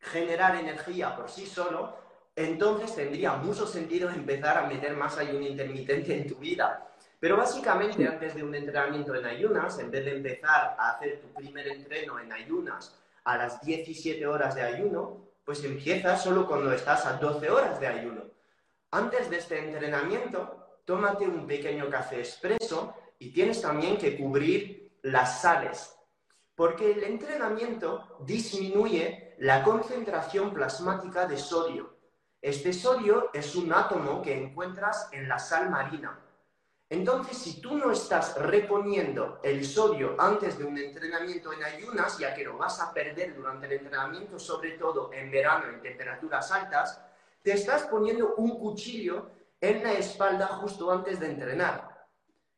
Speaker 2: generar energía por sí solo, entonces tendría mucho sentido empezar a meter más ayuno intermitente en tu vida. Pero básicamente antes de un entrenamiento en ayunas, en vez de empezar a hacer tu primer entreno en ayunas a las 17 horas de ayuno, pues empiezas solo cuando estás a 12 horas de ayuno. Antes de este entrenamiento, tómate un pequeño café expreso y tienes también que cubrir las sales, porque el entrenamiento disminuye la concentración plasmática de sodio. Este sodio es un átomo que encuentras en la sal marina. Entonces, si tú no estás reponiendo el sodio antes de un entrenamiento en ayunas, ya que lo vas a perder durante el entrenamiento, sobre todo en verano en temperaturas altas, te estás poniendo un cuchillo en la espalda justo antes de entrenar.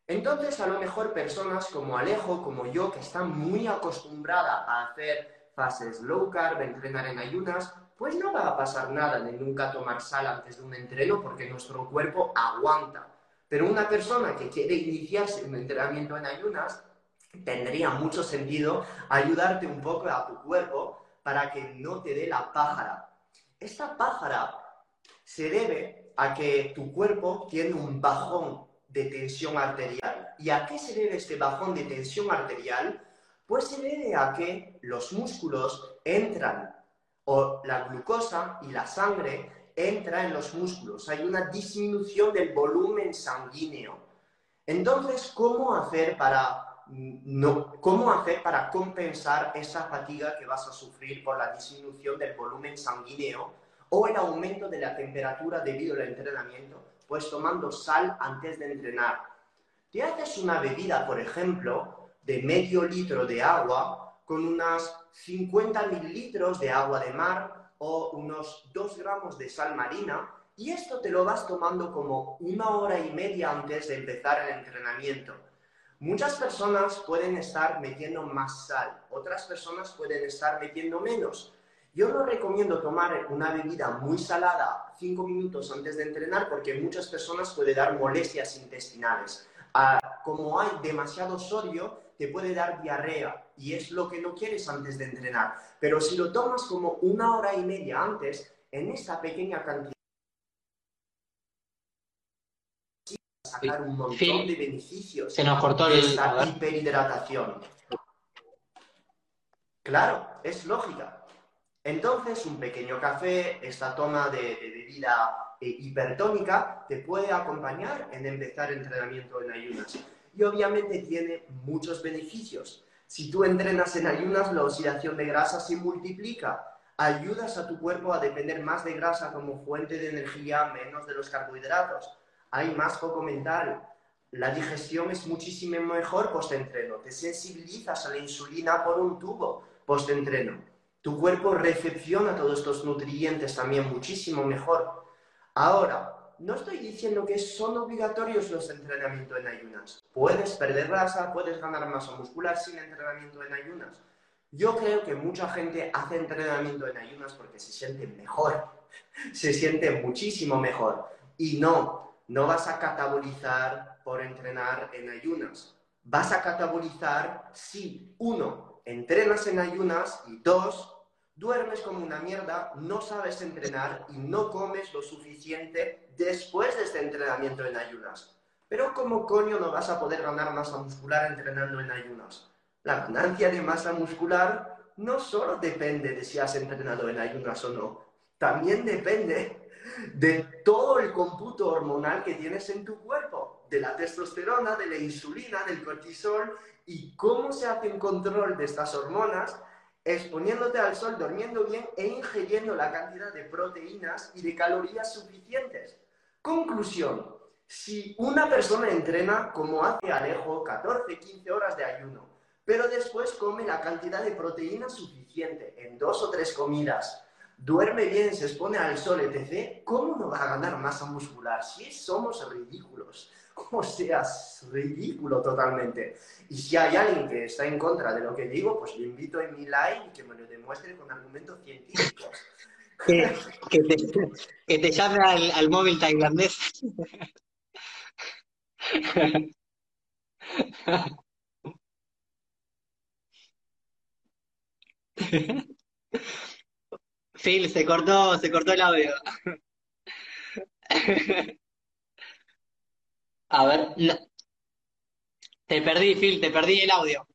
Speaker 2: Entonces, a lo mejor personas como Alejo, como yo, que están muy acostumbradas a hacer fases low carb, entrenar en ayunas, pues no va a pasar nada de nunca tomar sal antes de un entreno porque nuestro cuerpo aguanta. Pero una persona que quiere iniciarse un entrenamiento en ayunas, tendría mucho sentido ayudarte un poco a tu cuerpo para que no te dé la pájara. Esta pájara se debe a que tu cuerpo tiene un bajón de tensión arterial. ¿Y a qué se debe este bajón de tensión arterial? Pues se debe a que los músculos entran o la glucosa y la sangre entra en los músculos. Hay una disminución del volumen sanguíneo. Entonces, ¿cómo hacer para, no, ¿cómo hacer para compensar esa fatiga que vas a sufrir por la disminución del volumen sanguíneo o el aumento de la temperatura debido al entrenamiento? Pues tomando sal antes de entrenar. Te haces una bebida, por ejemplo, de medio litro de agua con unas 50 mililitros de agua de mar o unos 2 gramos de sal marina y esto te lo vas tomando como una hora y media antes de empezar el entrenamiento. Muchas personas pueden estar metiendo más sal, otras personas pueden estar metiendo menos. Yo no recomiendo tomar una bebida muy salada 5 minutos antes de entrenar porque muchas personas puede dar molestias intestinales. Ah, como hay demasiado sodio, te puede dar diarrea y es lo que no quieres antes de entrenar. Pero si lo tomas como una hora y media antes, en esa pequeña cantidad, sacar un montón de beneficios.
Speaker 3: Se nos cortó el...
Speaker 2: esta hiperhidratación. Claro, es lógica. Entonces, un pequeño café, esta toma de, bebida eh, hipertónica, te puede acompañar en empezar entrenamiento en ayunas. Y obviamente tiene muchos beneficios. Si tú entrenas en ayunas, la oxidación de grasa se multiplica. Ayudas a tu cuerpo a depender más de grasa como fuente de energía, menos de los carbohidratos. Hay más foco mental. La digestión es muchísimo mejor post-entreno. Te sensibilizas a la insulina por un tubo post-entreno tu cuerpo recepciona todos estos nutrientes también muchísimo mejor. Ahora, no estoy diciendo que son obligatorios los entrenamientos en ayunas. Puedes perder grasa, puedes ganar masa muscular sin entrenamiento en ayunas. Yo creo que mucha gente hace entrenamiento en ayunas porque se siente mejor, se siente muchísimo mejor. Y no, no vas a catabolizar por entrenar en ayunas. Vas a catabolizar si, uno, entrenas en ayunas y dos, duermes como una mierda, no sabes entrenar y no comes lo suficiente después de este entrenamiento en ayunas. Pero ¿cómo coño no vas a poder ganar masa muscular entrenando en ayunas? La ganancia de masa muscular no solo depende de si has entrenado en ayunas o no, también depende de todo el cómputo hormonal que tienes en tu cuerpo, de la testosterona, de la insulina, del cortisol y cómo se hace un control de estas hormonas exponiéndote al sol, durmiendo bien e ingiriendo la cantidad de proteínas y de calorías suficientes. Conclusión, si una persona entrena como hace Alejo 14, 15 horas de ayuno, pero después come la cantidad de proteínas suficiente en dos o tres comidas, duerme bien, se expone al sol, etc., ¿cómo no va a ganar masa muscular? Si somos ridículos. O sea, es ridículo totalmente. Y si hay alguien que está en contra de lo que digo, pues le invito en mi live y que me lo demuestre con argumentos científicos.
Speaker 3: Que, te, llame al, al móvil tailandés. Phil, se cortó, se cortó el audio. A ver, te perdí, Phil, te perdí el audio.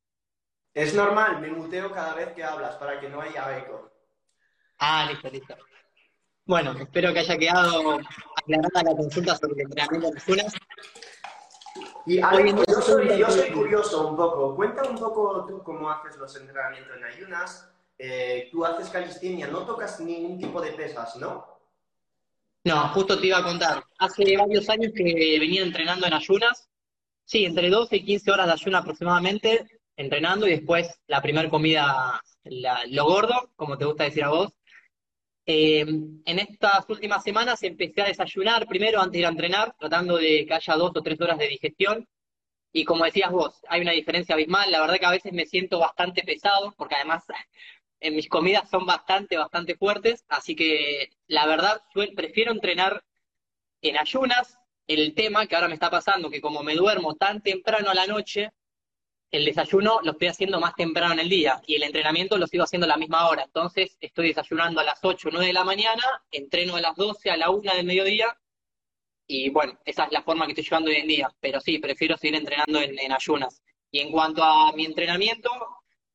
Speaker 2: Es normal, me muteo cada vez que hablas para que no haya eco.
Speaker 3: Ah, listo, listo. Bueno, espero que haya quedado aclarada la consulta sobre el entrenamiento de personas.
Speaker 2: Y yo, soy, yo soy curioso un poco. Cuenta un poco tú cómo haces los entrenamientos en ayunas. Eh, tú haces calistenia, no tocas ningún tipo de pesas, ¿no?
Speaker 3: No, justo te iba a contar. Hace varios años que venía entrenando en ayunas. Sí, entre 12 y 15 horas de ayuno aproximadamente, entrenando y después la primera comida, lo gordo, como te gusta decir a vos. Eh, en estas últimas semanas empecé a desayunar primero antes de ir a entrenar, tratando de que haya dos o tres horas de digestión. Y como decías vos, hay una diferencia abismal. La verdad que a veces me siento bastante pesado, porque además en mis comidas son bastante, bastante fuertes, así que la verdad prefiero entrenar en ayunas. El tema que ahora me está pasando, que como me duermo tan temprano a la noche, el desayuno lo estoy haciendo más temprano en el día y el entrenamiento lo sigo haciendo a la misma hora. Entonces estoy desayunando a las 8 o 9 de la mañana, entreno a las 12, a la 1 del mediodía y bueno, esa es la forma que estoy llevando hoy en día. Pero sí, prefiero seguir entrenando en ayunas. Y en cuanto a mi entrenamiento,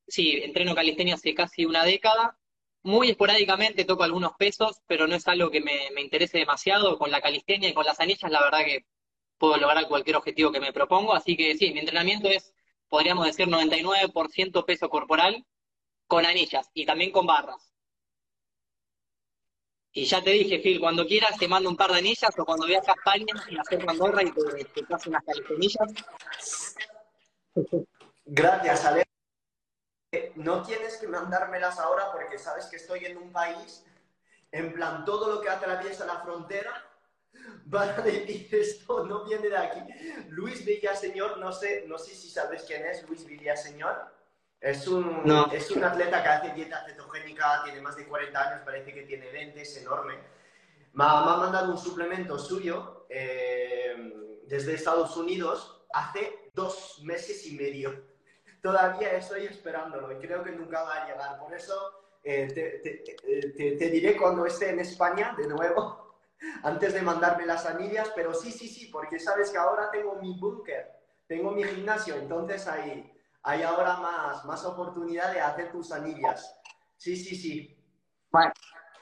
Speaker 3: sí, entreno calistenia hace casi una década. Muy esporádicamente toco algunos pesos, pero no es algo que me, me interese demasiado. Con la calistenia y con las anillas, la verdad que puedo lograr cualquier objetivo que me propongo. Así que sí, mi entrenamiento es, podríamos decir, 99% peso corporal con anillas y también con barras. Y ya te dije, Phil, cuando quieras te mando un par de anillas o cuando veas a España y hacer Andorra y te, te unas calistenillas.
Speaker 2: Gracias, Ale no tienes que mandármelas ahora porque sabes que estoy en un país, en plan, todo lo que atraviesa la frontera, van a decir esto no viene de aquí. Luis Villaseñor, no sé, no sé si sabes quién es Luis Villaseñor. Es un, es un atleta que hace dieta cetogénica, tiene más de 40 años, parece que tiene 20, es enorme. Me ha, mandado un suplemento suyo eh, desde Estados Unidos hace dos meses y medio todavía estoy esperándolo y creo que nunca va a llegar. Por eso eh, te, diré cuando esté en España de nuevo, antes de mandarme las anillas, pero sí, sí, sí, porque sabes que ahora tengo mi búnker, tengo mi gimnasio, entonces hay, hay ahora más, más oportunidad de hacer tus anillas. Sí, sí, sí.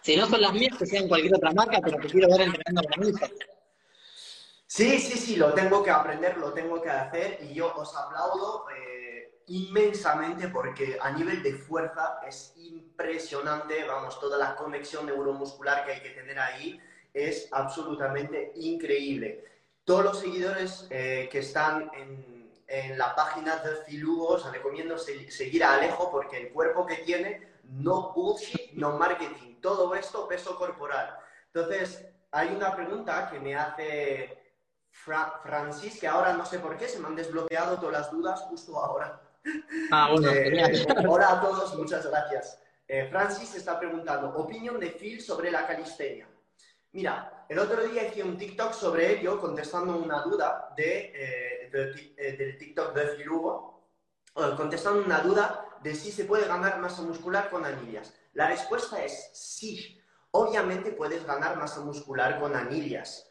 Speaker 3: si no son las mías, que sean cualquier otra marca, pero te quiero ver entrenando con eso.
Speaker 2: Sí, sí, sí, lo tengo que aprender, lo tengo que hacer y yo os aplaudo eh, inmensamente porque a nivel de fuerza es impresionante, vamos, toda la conexión neuromuscular que hay que tener ahí es absolutamente increíble. Todos los seguidores eh, que están en, la página de Filugo, os recomiendo seguir a Alejo porque el cuerpo que tiene, no bullshit, no marketing, todo esto peso corporal. Entonces, hay una pregunta que me hace Francis, que ahora no sé por qué, se me han desbloqueado todas las dudas justo ahora.
Speaker 3: Ah, bueno,
Speaker 2: eh, hola a todos, muchas gracias. Eh, Francis está preguntando, opinión de Phil sobre la calistenia. Mira, el otro día hice un TikTok sobre ello contestando una duda de, eh, del TikTok de Phil Hugo, contestando una duda de si se puede ganar masa muscular con anillas. La respuesta es sí. Obviamente puedes ganar masa muscular con anillas.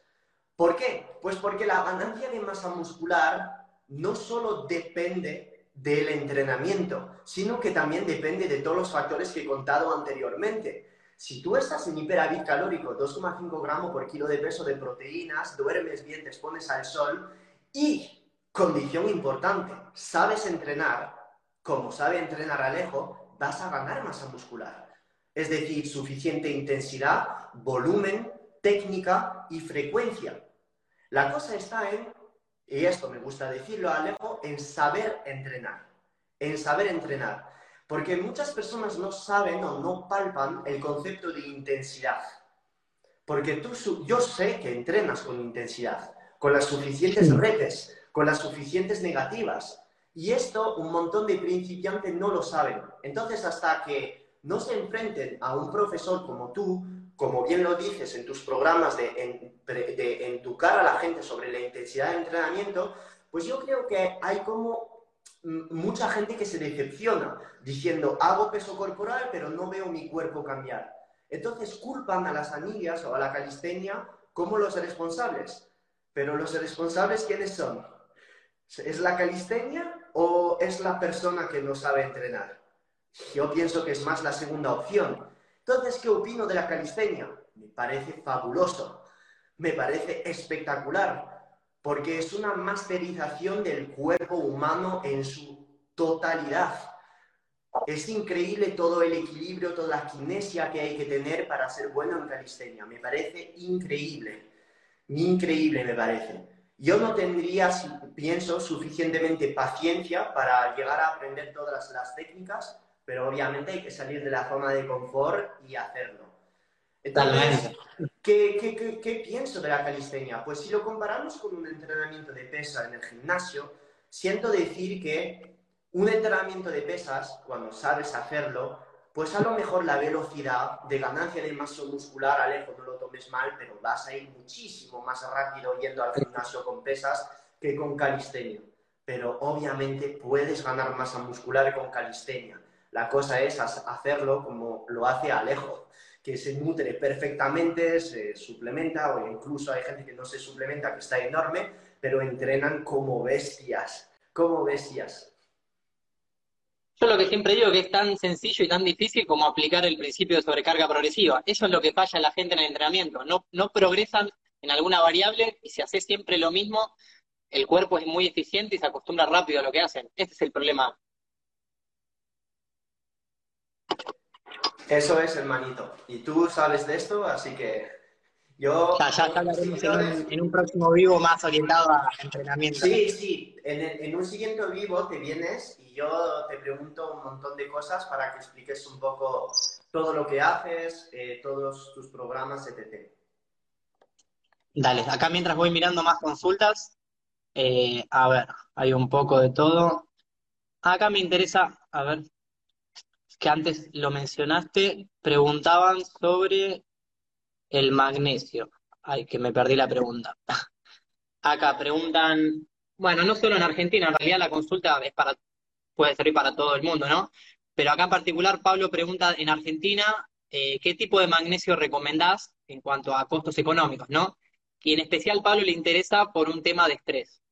Speaker 2: ¿Por qué? Pues porque la ganancia de masa muscular no solo depende del entrenamiento, sino que también depende de todos los factores que he contado anteriormente. Si tú estás en hiperávit calórico, 2,5 gramos por kilo de peso de proteínas, duermes bien, te expones al sol y, condición importante, sabes entrenar, como sabe entrenar Alejo, vas a ganar masa muscular. Es decir, suficiente intensidad, volumen, técnica y frecuencia. La cosa está en, y esto me gusta decirlo, Alejo, en saber entrenar. En saber entrenar. Porque muchas personas no saben o no palpan el concepto de intensidad. Porque tú, yo sé que entrenas con intensidad, con las suficientes redes, con las suficientes negativas. Y esto un montón de principiantes no lo saben. Entonces, hasta que no se enfrenten a un profesor como tú, como bien lo dices en tus programas de, educar a la gente sobre la intensidad de entrenamiento, pues yo creo que hay como mucha gente que se decepciona diciendo hago peso corporal pero no veo mi cuerpo cambiar. Entonces culpan a las anillas o a la calistenia como los responsables. Pero los responsables, ¿quiénes son? ¿Es la calistenia o es la persona que no sabe entrenar? Yo pienso que es más la segunda opción. Entonces, ¿qué opino de la calistenia? Me parece fabuloso, me parece espectacular, porque es una masterización del cuerpo humano en su totalidad. Es increíble todo el equilibrio, toda la kinesia que hay que tener para ser bueno en calistenia. Me parece increíble, increíble me parece. Yo no tendría, pienso, suficientemente paciencia para llegar a aprender todas las técnicas pero obviamente hay que salir de la zona de confort y hacerlo. Entonces, ¿qué, qué, pienso de la calistenia? Pues si lo comparamos con un entrenamiento de pesa en el gimnasio, siento decir que un entrenamiento de pesas, cuando sabes hacerlo, pues a lo mejor la velocidad de ganancia de masa muscular, Alejo, no lo tomes mal, pero vas a ir muchísimo más rápido yendo al gimnasio con pesas que con calistenia. Pero obviamente puedes ganar masa muscular con calistenia. La cosa es hacerlo como lo hace Alejo, que se nutre perfectamente, se suplementa, o incluso hay gente que no se suplementa, que está enorme, pero entrenan como bestias, como bestias.
Speaker 3: Yo lo que siempre digo que es tan sencillo y tan difícil como aplicar el principio de sobrecarga progresiva. Eso es lo que falla la gente en el entrenamiento. No, no progresan en alguna variable y si hace siempre lo mismo, el cuerpo es muy eficiente y se acostumbra rápido a lo que hacen. Este es el problema
Speaker 2: Eso es, hermanito. Y tú sabes de esto, así que yo...
Speaker 3: Ya, ya hablaremos en un, próximo vivo más orientado a entrenamiento.
Speaker 2: Sí, sí. En, un siguiente vivo te vienes y yo te pregunto un montón de cosas para que expliques un poco todo lo que haces, eh, todos tus programas, etc.
Speaker 3: Dale, acá mientras voy mirando más consultas, eh, a ver, hay un poco de todo. Acá me interesa, a ver, que antes lo mencionaste, preguntaban sobre el magnesio. Ay, que me perdí la pregunta. Acá preguntan, bueno, no solo en Argentina, en realidad la consulta es para, puede servir para todo el mundo, ¿no? Pero acá en particular Pablo pregunta en Argentina, eh, ¿qué tipo de magnesio recomendás en cuanto a costos económicos, ¿no? Y en especial Pablo le interesa por un tema de estrés.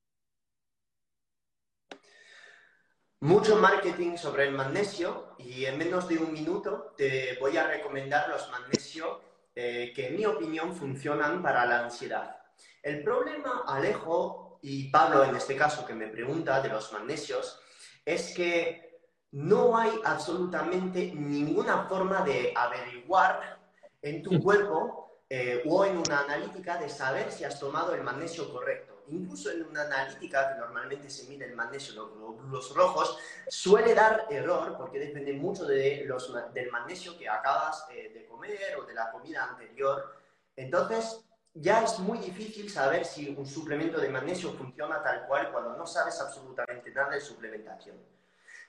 Speaker 2: Mucho marketing sobre el magnesio y en menos de un minuto te voy a recomendar los magnesios eh, que en mi opinión funcionan para la ansiedad. El problema, Alejo y Pablo en este caso que me pregunta de los magnesios, es que no hay absolutamente ninguna forma de averiguar en tu cuerpo eh, o en una analítica de saber si has tomado el magnesio correcto. Incluso en una analítica que normalmente se mide el magnesio, los glóbulos rojos, suele dar error porque depende mucho de los, del magnesio que acabas eh, de comer o de la comida anterior. Entonces, ya es muy difícil saber si un suplemento de magnesio funciona tal cual cuando no sabes absolutamente nada de suplementación.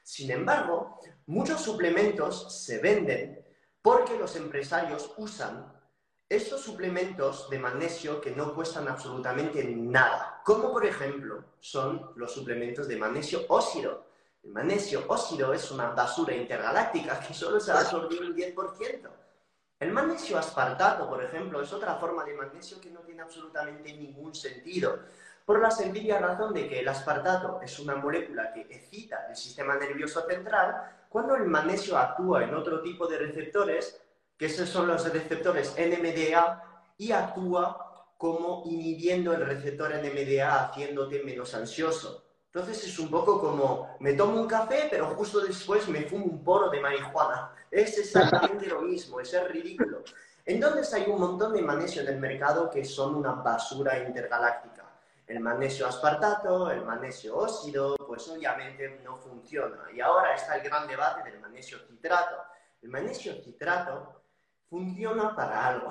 Speaker 2: Sin embargo, muchos suplementos se venden porque los empresarios usan estos suplementos de magnesio que no cuestan absolutamente nada, como por ejemplo son los suplementos de magnesio óxido. El magnesio óxido es una basura intergaláctica que solo se absorbe un 10%. El magnesio aspartato, por ejemplo, es otra forma de magnesio que no tiene absolutamente ningún sentido, por la sencilla razón de que el aspartato es una molécula que excita el sistema nervioso central, cuando el magnesio actúa en otro tipo de receptores, que esos son los receptores NMDA, y actúa como inhibiendo el receptor NMDA, haciéndote menos ansioso. Entonces es un poco como, me tomo un café, pero justo después me fumo un poro de marihuana. Es exactamente lo mismo, es ridículo. Entonces hay un montón de magnesio en el mercado que son una basura intergaláctica. El magnesio aspartato, el magnesio óxido, pues obviamente no funciona. Y ahora está el gran debate del magnesio citrato. El magnesio citrato funciona para algo,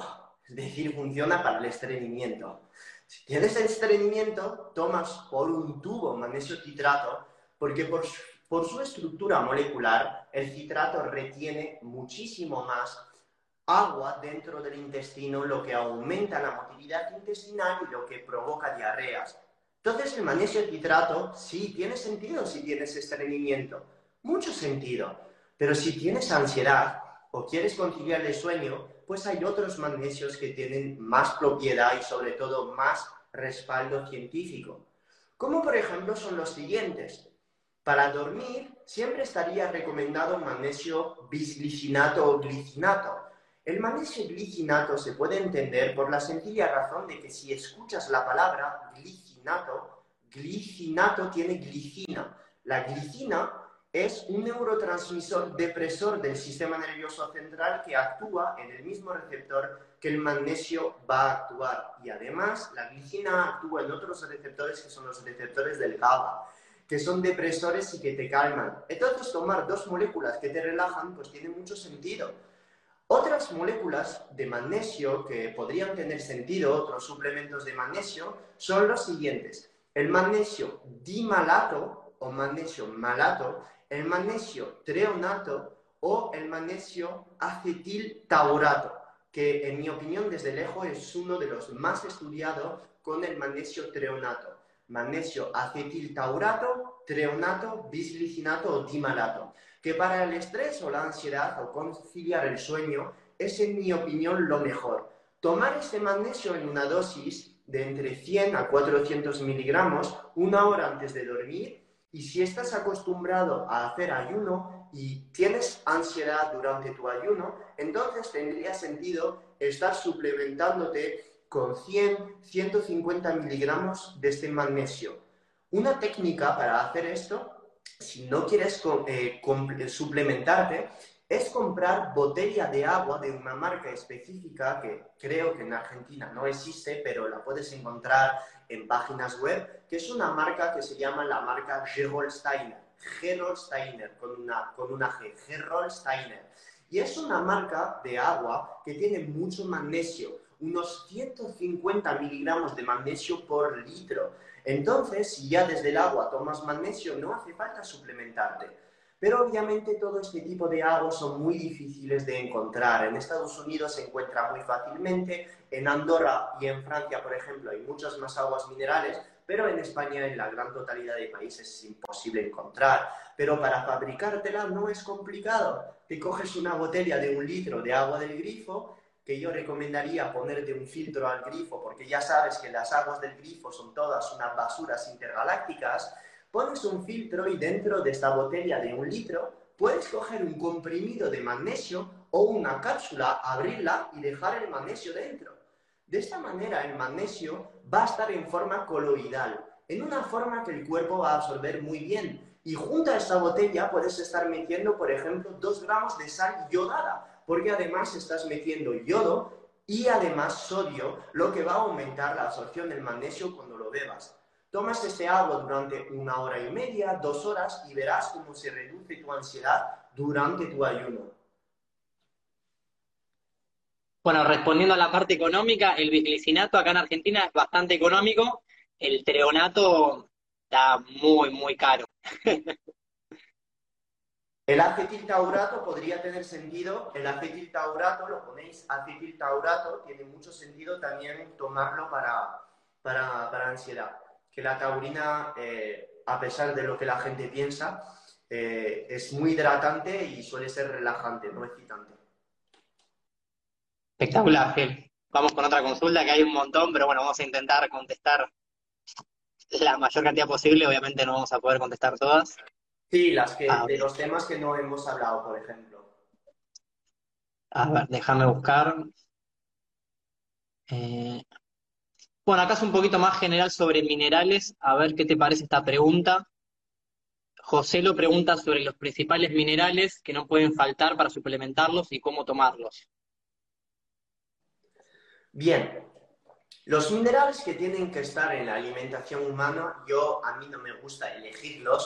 Speaker 2: es decir, funciona para el estreñimiento. Si tienes estreñimiento, tomas por un tubo magnesio citrato, porque por por su estructura molecular, el citrato retiene muchísimo más agua dentro del intestino, lo que aumenta la motilidad intestinal y lo que provoca diarreas. Entonces, el magnesio citrato sí tiene sentido si tienes estreñimiento, mucho sentido. Pero si tienes ansiedad o quieres conciliar el sueño, pues hay otros magnesios que tienen más propiedad y sobre todo más respaldo científico. Como por ejemplo son los siguientes. Para dormir siempre estaría recomendado magnesio bisglicinato o glicinato. El magnesio glicinato se puede entender por la sencilla razón de que si escuchas la palabra glicinato, glicinato tiene glicina. La glicina es un neurotransmisor depresor del sistema nervioso central que actúa en el mismo receptor que el magnesio va a actuar. Y además, la glicina actúa en otros receptores que son los receptores del GABA que son depresores y que te calman. Entonces, tomar dos moléculas que te relajan, pues tiene mucho sentido. Otras moléculas de magnesio que podrían tener sentido, otros suplementos de magnesio, son los siguientes. El magnesio dimalato o magnesio malato, el magnesio treonato o el magnesio acetiltaurato, que en mi opinión desde lejos es uno de los más estudiados con el magnesio treonato magnesio acetiltaurato, treonato, bisglicinato o dimalato, que para el estrés o la ansiedad o conciliar el sueño es en mi opinión lo mejor. Tomar este magnesio en una dosis de entre 100 a 400 miligramos una hora antes de dormir y si estás acostumbrado a hacer ayuno y tienes ansiedad durante tu ayuno, entonces tendría sentido estar suplementándote con 100, 150 miligramos de este magnesio. Una técnica para hacer esto, si no quieres eh, suplementarte, es comprar botella de agua de una marca específica que creo que en Argentina no existe, pero la puedes encontrar en páginas web, que es una marca que se llama la marca Gerolsteiner. Gerolsteiner, con una, con una G, Gerolsteiner. Y es una marca de agua que tiene mucho magnesio unos 150 miligramos de magnesio por litro. Entonces, si ya desde el agua tomas magnesio, no hace falta suplementarte. Pero obviamente todo este tipo de aguas son muy difíciles de encontrar. En Estados Unidos se encuentra muy fácilmente, en Andorra y en Francia, por ejemplo, hay muchas más aguas minerales, pero en España, en la gran totalidad de países, es imposible encontrar. Pero para fabricártela no es complicado. Te coges una botella de un litro de agua del grifo que yo recomendaría ponerte un filtro al grifo, porque ya sabes que las aguas del grifo son todas unas basuras intergalácticas, Pones un filtro y dentro de esta botella de un litro puedes coger un comprimido de magnesio o una cápsula, abrirla y dejar el magnesio dentro. De esta manera el magnesio va a estar en forma coloidal, en una forma que el cuerpo va a absorber muy bien. Y junto a esta botella puedes estar metiendo, por ejemplo, 2 gramos de sal yodada, porque además estás metiendo yodo y además sodio, lo que va a aumentar la absorción del magnesio cuando lo bebas. Tomas este agua durante una hora y media, dos horas y verás cómo se reduce tu ansiedad durante tu ayuno.
Speaker 3: Bueno, respondiendo a la parte económica, el glicinato acá en Argentina es bastante económico, el treonato está muy, muy caro.
Speaker 2: El acetiltaurato podría tener sentido, el acetiltaurato, lo ponéis acetiltaurato, tiene mucho sentido también tomarlo para, para, ansiedad. Que la taurina, eh, a pesar de lo que la gente piensa, eh, es muy hidratante y suele ser relajante, no excitante.
Speaker 3: Espectacular, Phil. Vamos con otra consulta, que hay un montón, pero bueno, vamos a intentar contestar la mayor cantidad posible. Obviamente no vamos a poder contestar todas.
Speaker 2: Sí, las que, ah, de los temas que no hemos hablado, por ejemplo.
Speaker 3: A ver, déjame buscar. Eh, bueno, acá es un poquito más general sobre minerales. A ver qué te parece esta pregunta. José lo pregunta sobre los principales minerales que no pueden faltar para suplementarlos y cómo tomarlos.
Speaker 2: Bien, los minerales que tienen que estar en la alimentación humana, yo a mí no me gusta elegirlos,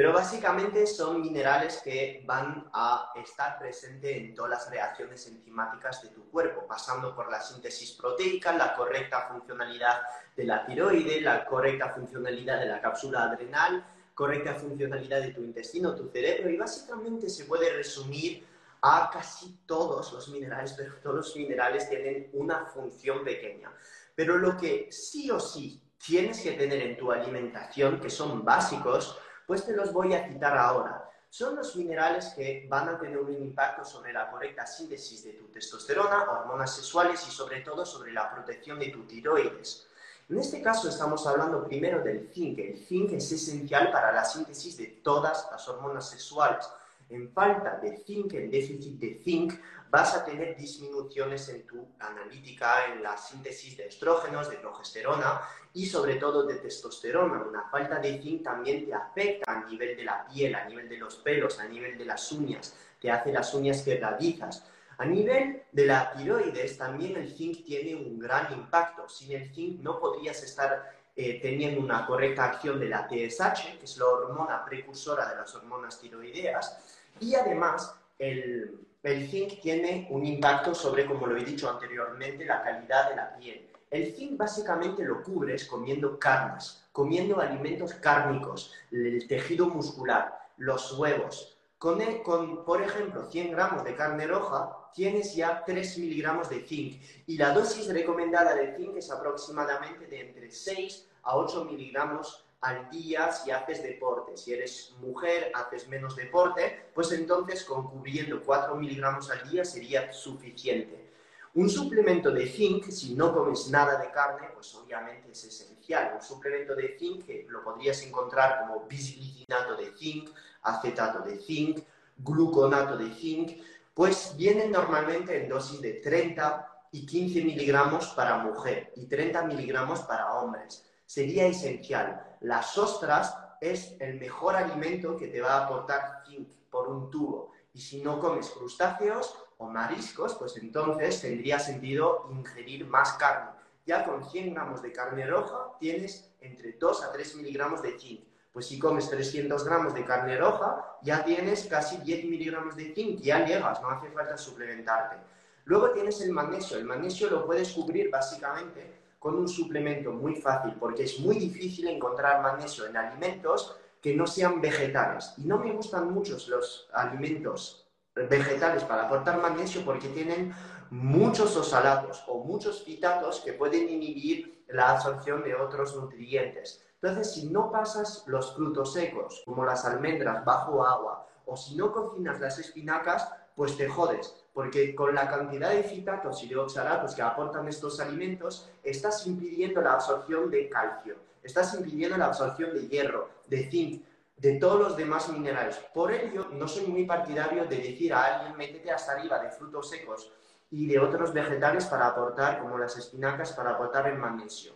Speaker 2: pero básicamente son minerales que van a estar presentes en todas las reacciones enzimáticas de tu cuerpo, pasando por la síntesis proteica, la correcta funcionalidad de la tiroide, la correcta funcionalidad de la cápsula adrenal, correcta funcionalidad de tu intestino, tu cerebro, y básicamente se puede resumir a casi todos los minerales, pero todos los minerales tienen una función pequeña. Pero lo que sí o sí tienes que tener en tu alimentación, que son básicos, pues te los voy a citar ahora. Son los minerales que van a tener un impacto sobre la correcta síntesis de tu testosterona, hormonas sexuales y sobre todo sobre la protección de tu tiroides. En este caso estamos hablando primero del zinc. El zinc es esencial para la síntesis de todas las hormonas sexuales. En falta de zinc, en déficit de zinc, vas a tener disminuciones en tu analítica, en la síntesis de estrógenos, de progesterona y sobre todo de testosterona. Una falta de zinc también te afecta a nivel de la piel, a nivel de los pelos, a nivel de las uñas, te hace las uñas quebradizas. A nivel de la tiroides también el zinc tiene un gran impacto. Sin el zinc no podrías estar eh, teniendo una correcta acción de la TSH, que es la hormona precursora de las hormonas tiroideas, y además el, el zinc tiene un impacto sobre, como lo he dicho anteriormente, la calidad de la piel. El zinc básicamente lo cubres comiendo carnes, comiendo alimentos cárnicos, el tejido muscular, los huevos. Con, con, por ejemplo, 100 gramos de carne roja, tienes ya 3 miligramos de zinc. Y la dosis recomendada de zinc es aproximadamente de entre 6 a 8 miligramos al día si haces deporte. Si eres mujer, haces menos deporte, pues entonces con cubriendo 4 miligramos al día sería suficiente. Un suplemento de zinc, si no comes nada de carne, pues obviamente es esencial. Un suplemento de zinc que lo podrías encontrar como bisglicinato de zinc, acetato de zinc, gluconato de zinc, pues vienen normalmente en dosis de 30 y 15 miligramos para mujer y 30 miligramos para hombres sería esencial. Las ostras es el mejor alimento que te va a aportar zinc por un tubo. Y si no comes crustáceos o mariscos, pues entonces tendría sentido ingerir más carne. Ya con 100 gramos de carne roja tienes entre 2 a 3 miligramos de zinc. Pues si comes 300 gramos de carne roja, ya tienes casi 10 miligramos de zinc, ya llegas, no hace falta suplementarte. Luego tienes el magnesio. El magnesio lo puedes cubrir básicamente con un suplemento muy fácil, porque es muy difícil encontrar magnesio en alimentos que no sean vegetales. Y no me gustan mucho los alimentos vegetales para aportar magnesio porque tienen muchos osalatos o muchos fitatos que pueden inhibir la absorción de otros nutrientes. Entonces, si no pasas los frutos secos, como las almendras, bajo agua, o si no cocinas las espinacas, pues te jodes, porque con la cantidad de citatos y de oxalatos que aportan estos alimentos, estás impidiendo la absorción de calcio. estás impidiendo la absorción de hierro, de zinc, de todos los demás minerales. Por ello, no soy muy partidario de decir a alguien, métete hasta arriba de frutos secos y de otros vegetales para aportar, como las espinacas, para aportar el magnesio.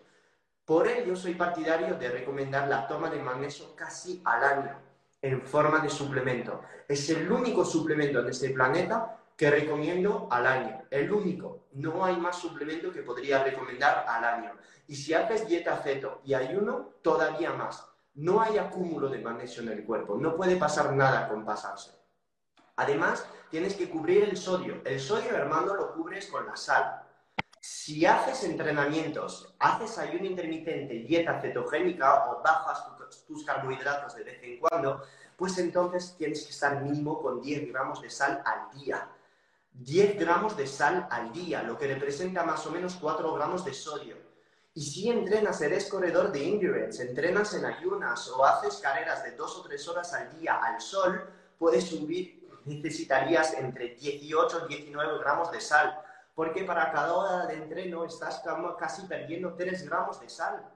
Speaker 2: Por ello, soy partidario de recomendar la toma de magnesio casi al año, en forma de suplemento. Es el único suplemento en este planeta que recomiendo al año. El único. No hay más suplemento que podría recomendar al año. Y si haces dieta ceto y ayuno, todavía más no hay acúmulo de magnesio en el cuerpo, no puede pasar nada con pasarse. Además, tienes que cubrir el sodio. El sodio, hermano, lo cubres con la sal. Si haces entrenamientos, haces ayuno intermitente, dieta cetogénica o bajas tus carbohidratos de vez en cuando, pues entonces tienes que estar mínimo con 10 gramos de sal al día. 10 gramos de sal al día, lo que representa más o menos 4 gramos de sodio. Y si entrenas, eres corredor de endurance, entrenas en ayunas o haces carreras de dos o tres horas al día al sol, puedes subir, necesitarías entre 18 y 19 gramos de sal, porque para cada hora de entreno estás casi perdiendo 3 gramos de sal,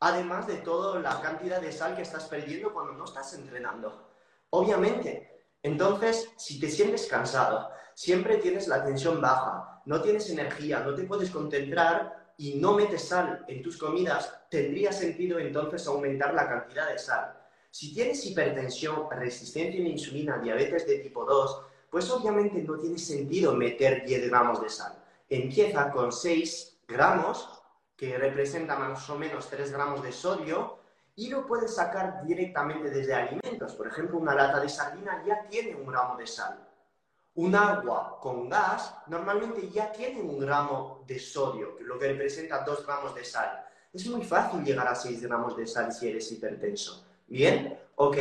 Speaker 2: además de toda la cantidad de sal que estás perdiendo cuando no estás entrenando. Obviamente, entonces, si te sientes cansado, siempre tienes la tensión baja, no tienes energía, no te puedes concentrar, y no metes sal en tus comidas, tendría sentido entonces aumentar la cantidad de sal. Si tienes hipertensión, resistencia a la insulina, diabetes de tipo 2, pues obviamente no tiene sentido meter 10 gramos de sal. Empieza con 6 gramos, que representa más o menos 3 gramos de sodio, y lo puedes sacar directamente desde alimentos. Por ejemplo, una lata de sardina ya tiene un gramo de sal. Un agua con gas normalmente ya tiene un gramo de sodio, lo que representa dos gramos de sal. Es muy fácil llegar a 6 gramos de sal si eres hipertenso. ¿Bien? Ok.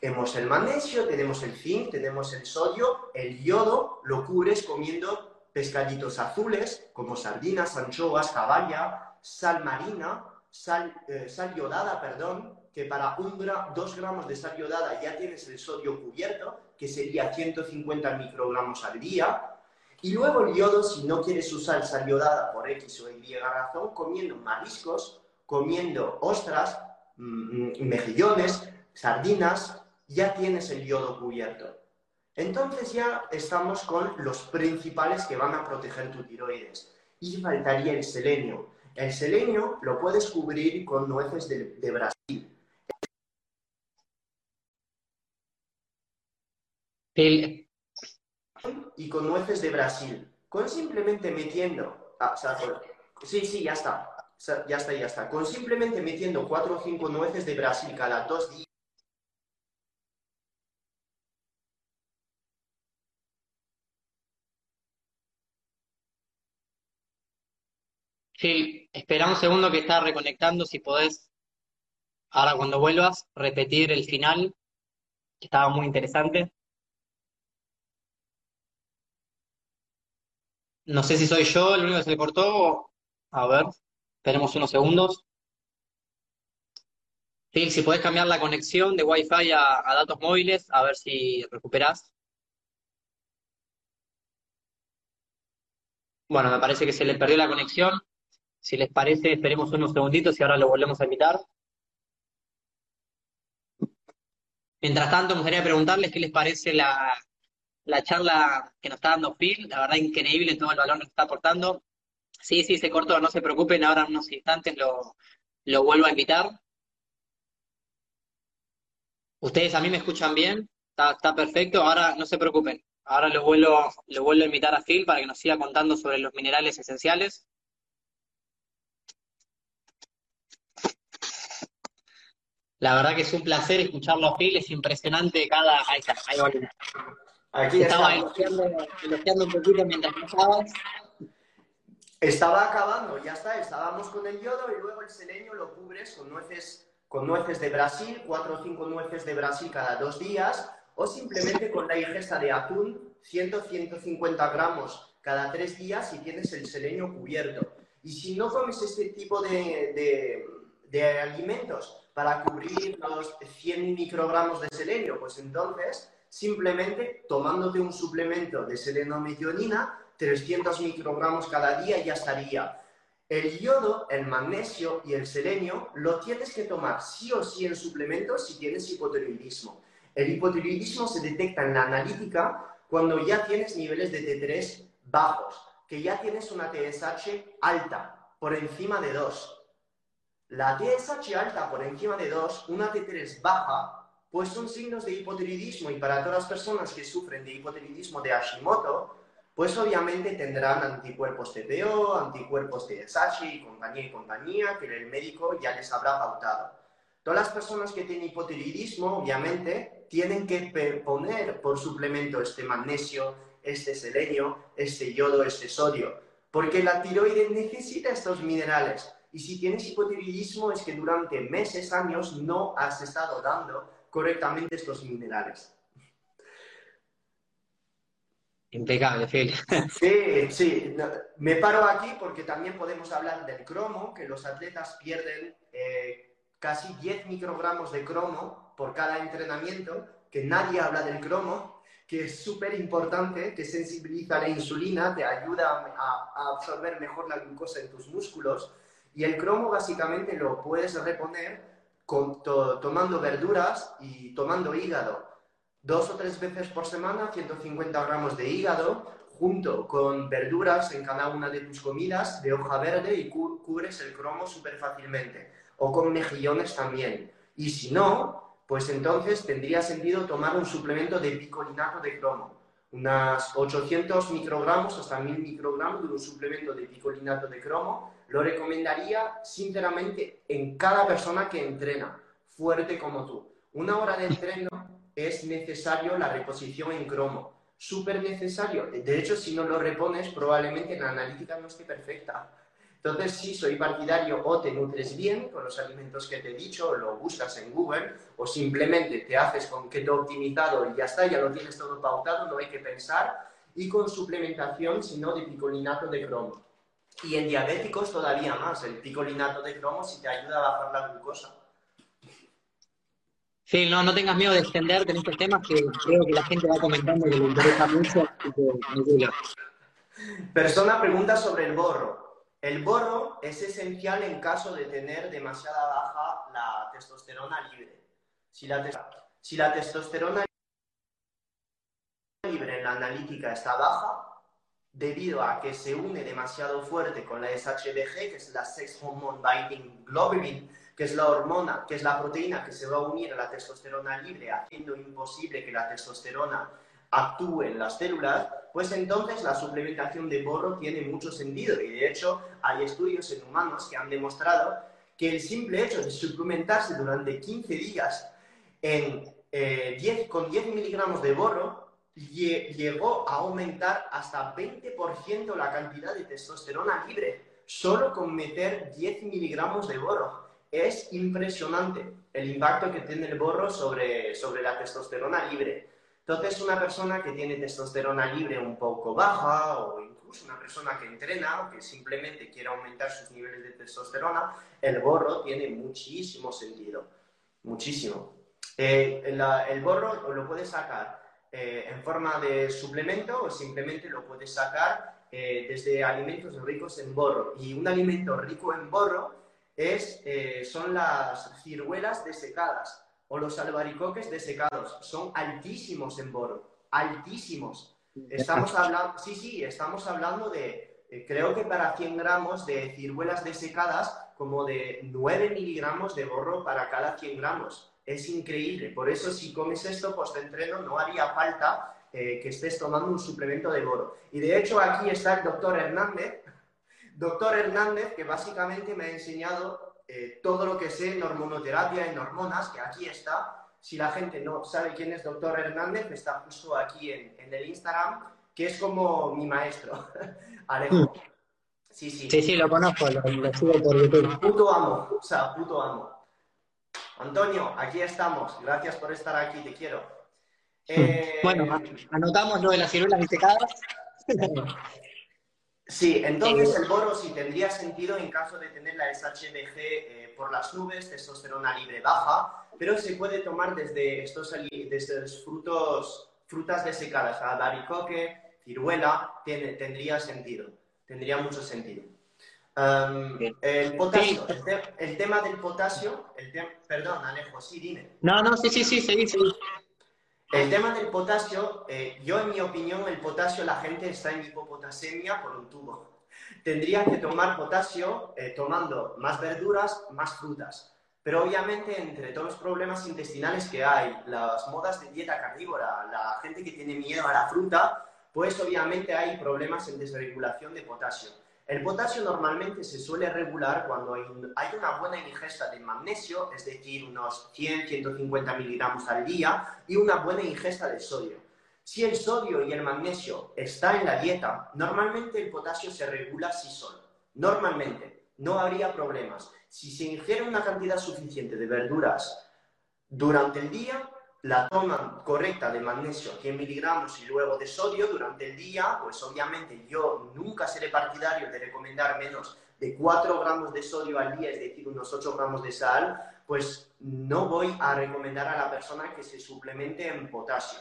Speaker 2: Tenemos el magnesio, tenemos el zinc, tenemos el sodio, el yodo lo cubres comiendo pescaditos azules como sardinas, anchoas, caballa, sal marina, sal, eh, sal yodada, perdón, que para un dos gramos de sal yodada ya tienes el sodio cubierto, que sería 150 microgramos al día. Y luego el yodo, si no quieres usar sal yodada por X o Y razón, comiendo mariscos, comiendo ostras, mm, mejillones, sardinas, ya tienes el yodo cubierto. Entonces ya estamos con los principales que van a proteger tu tiroides. Y faltaría el selenio. El selenio lo puedes cubrir con nueces de Brasil. Y con nueces de Brasil. Con simplemente metiendo. Ah, sí, sí, ya está. Ya está, ya está. Con simplemente metiendo cuatro o cinco nueces de Brasil cada dos días.
Speaker 3: Sí, espera un segundo que está reconectando, si podés, ahora cuando vuelvas, repetir el final, que estaba muy interesante. No sé si soy yo el único que se le cortó. A ver, esperemos unos segundos. Sí, si podés cambiar la conexión de Wi-Fi a, a datos móviles, a ver si recuperás. Bueno, me parece que se le perdió la conexión. Si les parece, esperemos unos segunditos y ahora lo volvemos a invitar. Mientras tanto, me gustaría preguntarles qué les parece la, la charla que nos está dando Phil, la verdad increíble todo el valor que nos está aportando. Sí, sí, se cortó, no se preocupen, ahora en unos instantes lo, lo vuelvo a invitar. Ustedes a mí me escuchan bien, está, está perfecto, ahora no se preocupen, ahora lo vuelvo, lo vuelvo a invitar a Phil para que nos siga contando sobre los minerales esenciales. La verdad que es un placer escucharlo a Phil, es impresionante cada... Ahí está, ahí.
Speaker 2: Aquí
Speaker 3: Estaba elogiando, un poquito mientras pasabas.
Speaker 2: Estaba acabando, ya está, estábamos con el yodo y luego el selenio lo cubres con nueces, con nueces de Brasil, cuatro o cinco nueces de Brasil cada dos días, o simplemente con la ingesta de atún, 100-150 gramos cada tres días y tienes el selenio cubierto. Y si no comes este tipo de, de alimentos para cubrir los 100 microgramos de selenio, pues entonces simplemente tomándote un suplemento de selenometionina, 300 microgramos cada día ya estaría. El yodo, el magnesio y el selenio lo tienes que tomar sí o sí en suplementos si tienes hipotiroidismo. El hipotiroidismo se detecta en la analítica cuando ya tienes niveles de T3 bajos, que ya tienes una TSH alta, por encima de 2. La TSH alta por encima de 2, una T3 baja, pues son signos de hipotiroidismo y para todas las personas que sufren de hipotiroidismo de Hashimoto, pues obviamente tendrán anticuerpos TPO, anticuerpos TSH y compañía y compañía que el médico ya les habrá pautado. Todas las personas que tienen hipotiroidismo, obviamente, tienen que poner por suplemento este magnesio, este selenio, este yodo, este sodio, porque la tiroides necesita estos minerales. Y si tienes hipotiroidismo es que durante meses, años, no has estado dando correctamente estos minerales.
Speaker 3: Impecable, Phil.
Speaker 2: Sí, sí. Me paro aquí porque también podemos hablar del cromo, que los atletas pierden eh, casi 10 microgramos de cromo por cada entrenamiento, que nadie habla del cromo, que es súper importante, que sensibiliza la insulina, te ayuda a, absorber mejor la glucosa en tus músculos. Y el cromo básicamente lo puedes reponer tomando verduras y tomando hígado dos o tres veces por semana, 150 gramos de hígado, junto con verduras en cada una de tus comidas de hoja verde y cubres el cromo súper fácilmente. O con mejillones también. Y si no, pues entonces tendría sentido tomar un suplemento de picolinato de cromo. Unas 800 microgramos hasta 1000 microgramos de un suplemento de picolinato de cromo. Lo recomendaría sinceramente en cada persona que entrena, fuerte como tú. Una hora de entreno es necesario la reposición en cromo. Súper necesario. De hecho, si no lo repones, probablemente la analítica no esté perfecta. Entonces, sí, soy partidario o te nutres bien con los alimentos que te he dicho, o lo buscas en Google, o simplemente te haces con keto optimizado y ya está, ya lo tienes todo pautado, no hay que pensar, y con suplementación, sino de picolinato de cromo. Y en diabéticos todavía más, el picolinato de cromo si te ayuda a bajar la glucosa.
Speaker 3: Sí, no, no tengas miedo de extenderte en estos temas que creo que la gente va comentando que le interesa mucho.
Speaker 2: Persona pregunta sobre el borro. El borro es esencial en caso de tener demasiada baja la testosterona libre. Si la, si la testosterona libre en la analítica está baja, debido a que se une demasiado fuerte con la SHBG, que es la Sex Hormone Binding Globulin, que es la hormona, que es la proteína que se va a unir a la testosterona libre, haciendo imposible que la testosterona actúe en las células, pues entonces la suplementación de borro tiene mucho sentido. Y de hecho hay estudios en humanos que han demostrado que el simple hecho de suplementarse durante 15 días en, 10, eh, con 10 miligramos de borro llegó a aumentar hasta 20% la cantidad de testosterona libre, solo con meter 10 miligramos de borro es impresionante el impacto que tiene el borro sobre, sobre la testosterona libre. Entonces, una persona que tiene testosterona libre un poco baja o incluso una persona que entrena o que simplemente quiere aumentar sus niveles de testosterona, el borro tiene muchísimo sentido. Muchísimo. Eh, el borro lo puedes sacar eh, en forma de suplemento o simplemente lo puedes sacar eh, desde alimentos ricos en borro. Y un alimento rico en borro es, eh, son las ciruelas desecadas o los albaricoques desecados. Son altísimos en boro, altísimos. Estamos hablando, sí, sí, estamos hablando de, eh, creo que para 100 gramos de ciruelas desecadas, como de 9 miligramos de borro para cada 100 gramos. Es increíble. Por eso, si comes esto post-entreno, no haría falta eh, que estés tomando un suplemento de boro. Y de hecho, aquí está el doctor Hernández, Doctor Hernández, que básicamente me ha enseñado eh, todo lo que sé en hormonoterapia, en hormonas, que aquí está. Si la gente no sabe quién es Doctor Hernández, está justo aquí en, el Instagram, que es como mi maestro, Alejo.
Speaker 3: Sí, sí. Sí, sí, lo conozco, lo, sigo por YouTube.
Speaker 2: Puto amo, o sea, puto amo. Antonio, aquí estamos. Gracias por estar aquí, te quiero.
Speaker 3: bueno, eh, anotamos lo de las ciruelas disecadas.
Speaker 2: Sí, entonces el boro sí tendría sentido en caso de tener la SHBG eh, por las nubes, testosterona libre baja, pero se puede tomar desde estos, desde frutos, frutas desecadas, albaricoque, ciruela, tendría sentido, tendría mucho sentido. Um, el potasio, el, tema del potasio, el perdón, Alejo, sí, dime.
Speaker 3: No, no, sí, sí, sí, sí, sí.
Speaker 2: El tema del potasio, eh, yo en mi opinión, el potasio, la gente está en hipopotasemia por un tubo. Tendría que tomar potasio eh, tomando más verduras, más frutas. Pero obviamente entre todos los problemas intestinales que hay, las modas de dieta carnívora, la gente que tiene miedo a la fruta, pues obviamente hay problemas en desregulación de potasio. El potasio normalmente se suele regular cuando hay una buena ingesta de magnesio, es decir, unos 100-150 miligramos al día, y una buena ingesta de sodio. Si el sodio y el magnesio está en la dieta, normalmente el potasio se regula sí solo. Normalmente, no habría problemas. Si se ingiere una cantidad suficiente de verduras durante el día, la toma correcta de magnesio, 100 miligramos, y luego de sodio durante el día, pues obviamente yo nunca seré partidario de recomendar menos de 4 gramos de sodio al día, es decir, unos 8 gramos de sal, pues no voy a recomendar a la persona que se suplemente en potasio.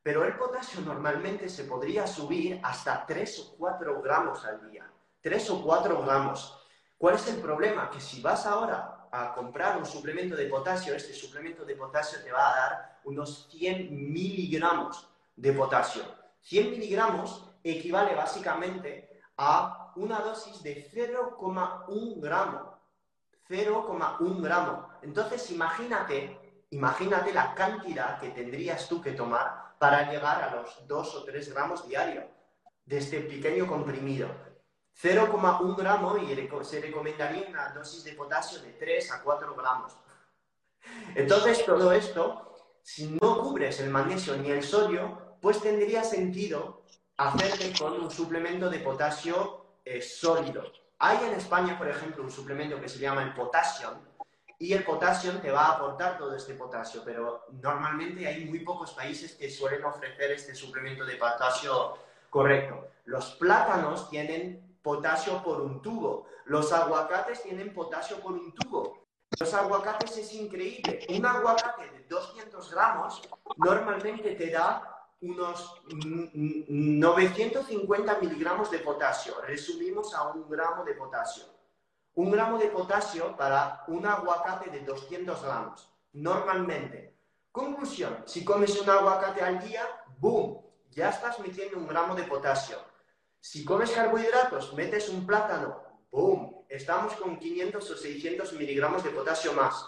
Speaker 2: Pero el potasio normalmente se podría subir hasta 3 o 4 gramos al día. 3 o 4 gramos. ¿Cuál es el problema? Que si vas ahora a comprar un suplemento de potasio, este suplemento de potasio te va a dar unos 100 miligramos de potasio. 100 miligramos equivale básicamente a una dosis de 0,1 gramo. 0,1 gramo. Entonces imagínate, imagínate la cantidad que tendrías tú que tomar para llegar a los 2 o 3 gramos diarios de este pequeño comprimido. 0,1 gramo y se recomendaría una dosis de potasio de 3 a 4 gramos. Entonces, todo esto, si no cubres el magnesio ni el sodio, pues tendría sentido hacerte con un suplemento de potasio eh, sólido. Hay en España, por ejemplo, un suplemento que se llama el Potassium, y el potasio te va a aportar todo este potasio, pero normalmente hay muy pocos países que suelen ofrecer este suplemento de potasio correcto. Los plátanos tienen potasio por un tubo. Los aguacates tienen potasio por un tubo. Los aguacates es increíble. Un aguacate de 200 gramos normalmente te da unos 950 miligramos de potasio. Resumimos a un gramo de potasio. Un gramo de potasio para un aguacate de 200 gramos. Normalmente. Conclusión, si comes un aguacate al día, ¡boom! Ya estás metiendo un gramo de potasio. Si comes carbohidratos, metes un plátano, ¡boom! Estamos con 500 o 600 miligramos de potasio más.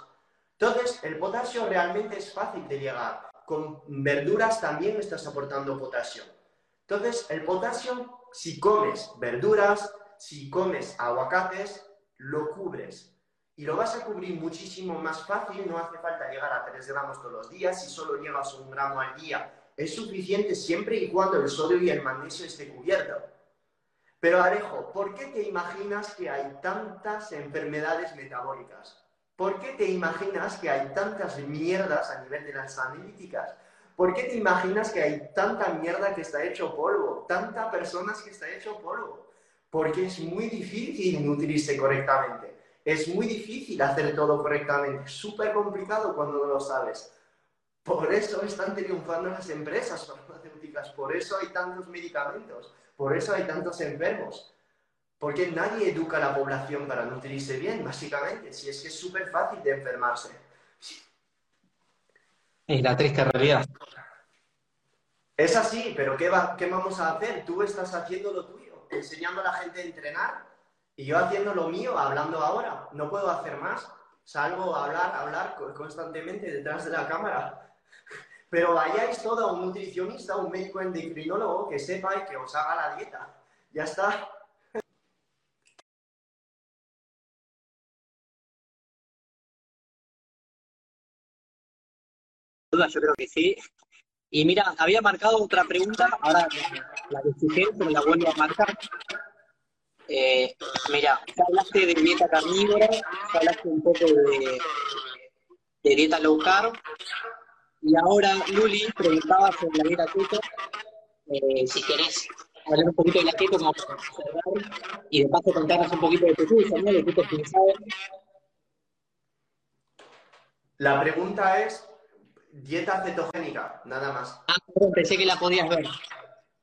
Speaker 2: Entonces, el potasio realmente es fácil de llegar. Con verduras también estás aportando potasio. Entonces, el potasio, si comes verduras, si comes aguacates, lo cubres. Y lo vas a cubrir muchísimo más fácil, no hace falta llegar a 3 gramos todos los días, si solo llegas un gramo al día es suficiente siempre y cuando el sodio y el magnesio esté cubierto. Pero Alejo, ¿por qué te imaginas que hay tantas enfermedades metabólicas? ¿Por qué te imaginas que hay tantas mierdas a nivel de las analíticas? ¿Por qué te imaginas que hay tanta mierda que está hecho polvo? Tanta personas que está hecho polvo. Porque es muy difícil nutrirse correctamente. Es muy difícil hacer todo correctamente. Súper complicado cuando no lo sabes. Por eso están triunfando las empresas farmacéuticas. Por eso hay tantos medicamentos por eso hay tantos enfermos. Porque nadie educa a la población para nutrirse bien, básicamente. Si es que es súper fácil de enfermarse.
Speaker 3: Es la triste realidad.
Speaker 2: Es así, pero ¿qué, va, ¿qué vamos a hacer? Tú estás haciendo lo tuyo, enseñando a la gente a entrenar y yo haciendo lo mío, hablando ahora. No puedo hacer más. Salgo a hablar, a hablar constantemente detrás de la cámara. Pero vayáis todo a un nutricionista, un médico endocrinólogo que sepa y que os haga la dieta. Ya está.
Speaker 3: Yo creo que sí. Y mira, había marcado otra pregunta, ahora la que pero la vuelvo a marcar. Eh, mira, hablaste de dieta carnívora, hablaste un poco de dieta low carb, y ahora, Luli, preguntaba sobre la dieta keto, eh, si querés hablar un poquito de la keto como para observar y de paso contarnos un poquito de tu curso, ¿no? De pensado.
Speaker 2: La pregunta es dieta cetogénica, nada más.
Speaker 3: Ah, perdón, pensé que la podías ver.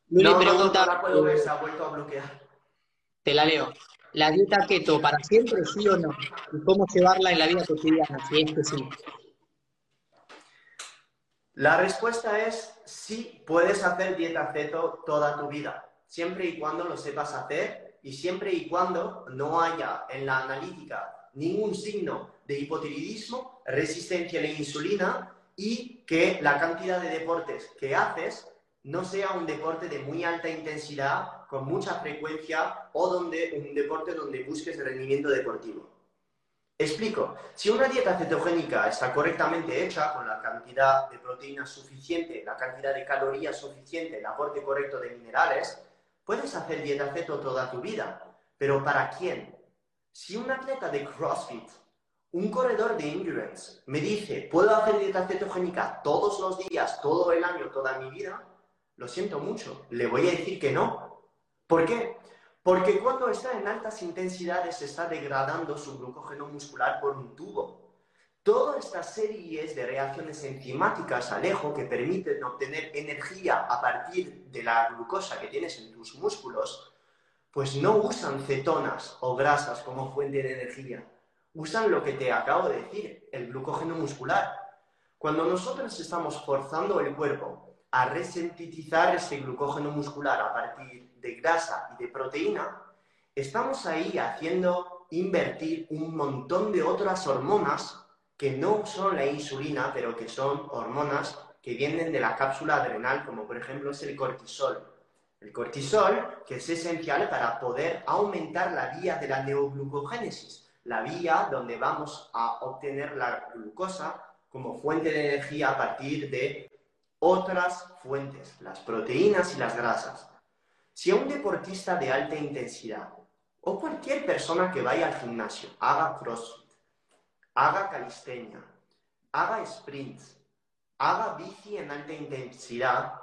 Speaker 2: Luli no, pregunta. No, no, la puedo ver, se ha vuelto a bloquear.
Speaker 3: Te la leo. la dieta keto para siempre, sí o no? ¿Y cómo llevarla en la vida cotidiana, si es que sí?
Speaker 2: La respuesta es sí, puedes hacer dieta keto toda tu vida, siempre y cuando lo sepas hacer y siempre y cuando no haya en la analítica ningún signo de hipotiroidismo, resistencia a la insulina y que la cantidad de deportes que haces no sea un deporte de muy alta intensidad, con mucha frecuencia o donde, un deporte donde busques rendimiento deportivo. Explico, si una dieta cetogénica está correctamente hecha, con la cantidad de proteínas suficiente, la cantidad de calorías suficiente, el aporte correcto de minerales, puedes hacer dieta ceto toda tu vida. Pero ¿para quién? Si un atleta de CrossFit, un corredor de endurance, me dice, ¿puedo hacer dieta cetogénica todos los días, todo el año, toda mi vida? Lo siento mucho, le voy a decir que no. ¿Por qué? Porque cuando está en altas intensidades se está degradando su glucógeno muscular por un tubo. Todas estas series de reacciones enzimáticas alejo que permiten obtener energía a partir de la glucosa que tienes en tus músculos, pues no usan cetonas o grasas como fuente de energía. Usan lo que te acabo de decir, el glucógeno muscular. Cuando nosotros estamos forzando el cuerpo a resintetizar ese glucógeno muscular a partir de grasa y de proteína, estamos ahí haciendo invertir un montón de otras hormonas que no son la insulina, pero que son hormonas que vienen de la cápsula adrenal, como por ejemplo es el cortisol. El cortisol, que es esencial para poder aumentar la vía de la neoglucogénesis, la vía donde vamos a obtener la glucosa como fuente de energía a partir de otras fuentes, las proteínas y las grasas. Si a un deportista de alta intensidad o cualquier persona que vaya al gimnasio haga crossfit, haga calistenia, haga sprints, haga bici en alta intensidad,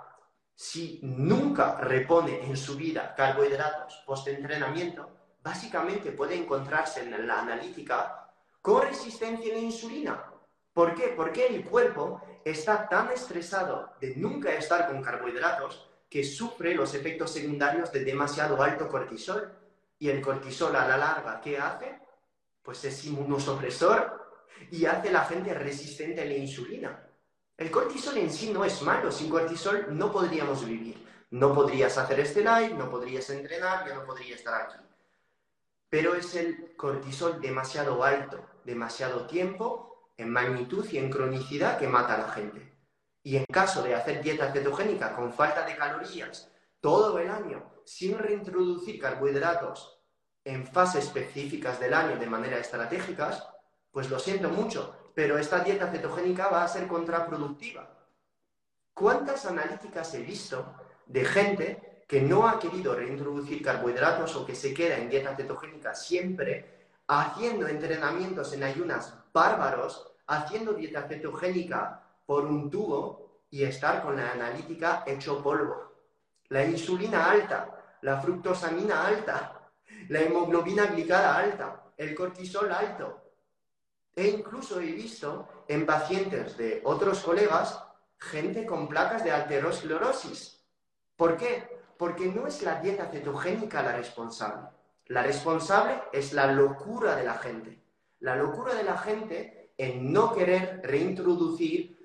Speaker 2: si nunca repone en su vida carbohidratos post-entrenamiento, básicamente puede encontrarse en la analítica con resistencia a la insulina. ¿Por qué? Porque el cuerpo está tan estresado de nunca estar con carbohidratos que sufre los efectos secundarios de demasiado alto cortisol. Y el cortisol a la larga, ¿qué hace? Pues es inmunosupresor y hace a la gente resistente a la insulina. El cortisol en sí no es malo, sin cortisol no podríamos vivir. No podrías hacer este live, no podrías entrenar, yo no podría estar aquí. Pero es el cortisol demasiado alto, demasiado tiempo en magnitud y en cronicidad que mata a la gente. Y en caso de hacer dieta cetogénica con falta de calorías todo el año, sin reintroducir carbohidratos en fases específicas del año de manera estratégicas, pues lo siento mucho, pero esta dieta cetogénica va a ser contraproductiva. ¿Cuántas analíticas he visto de gente que no ha querido reintroducir carbohidratos o que se queda en dieta cetogénica siempre haciendo entrenamientos en ayunas bárbaros haciendo dieta cetogénica por un tubo y estar con la analítica hecho polvo. La insulina alta, la fructosamina alta, la hemoglobina glicada alta, el cortisol alto. E incluso he visto en pacientes de otros colegas gente con placas de aterosclerosis. ¿Por qué? Porque no es la dieta cetogénica la responsable. La responsable es la locura de la gente. La locura de la gente en no querer reintroducir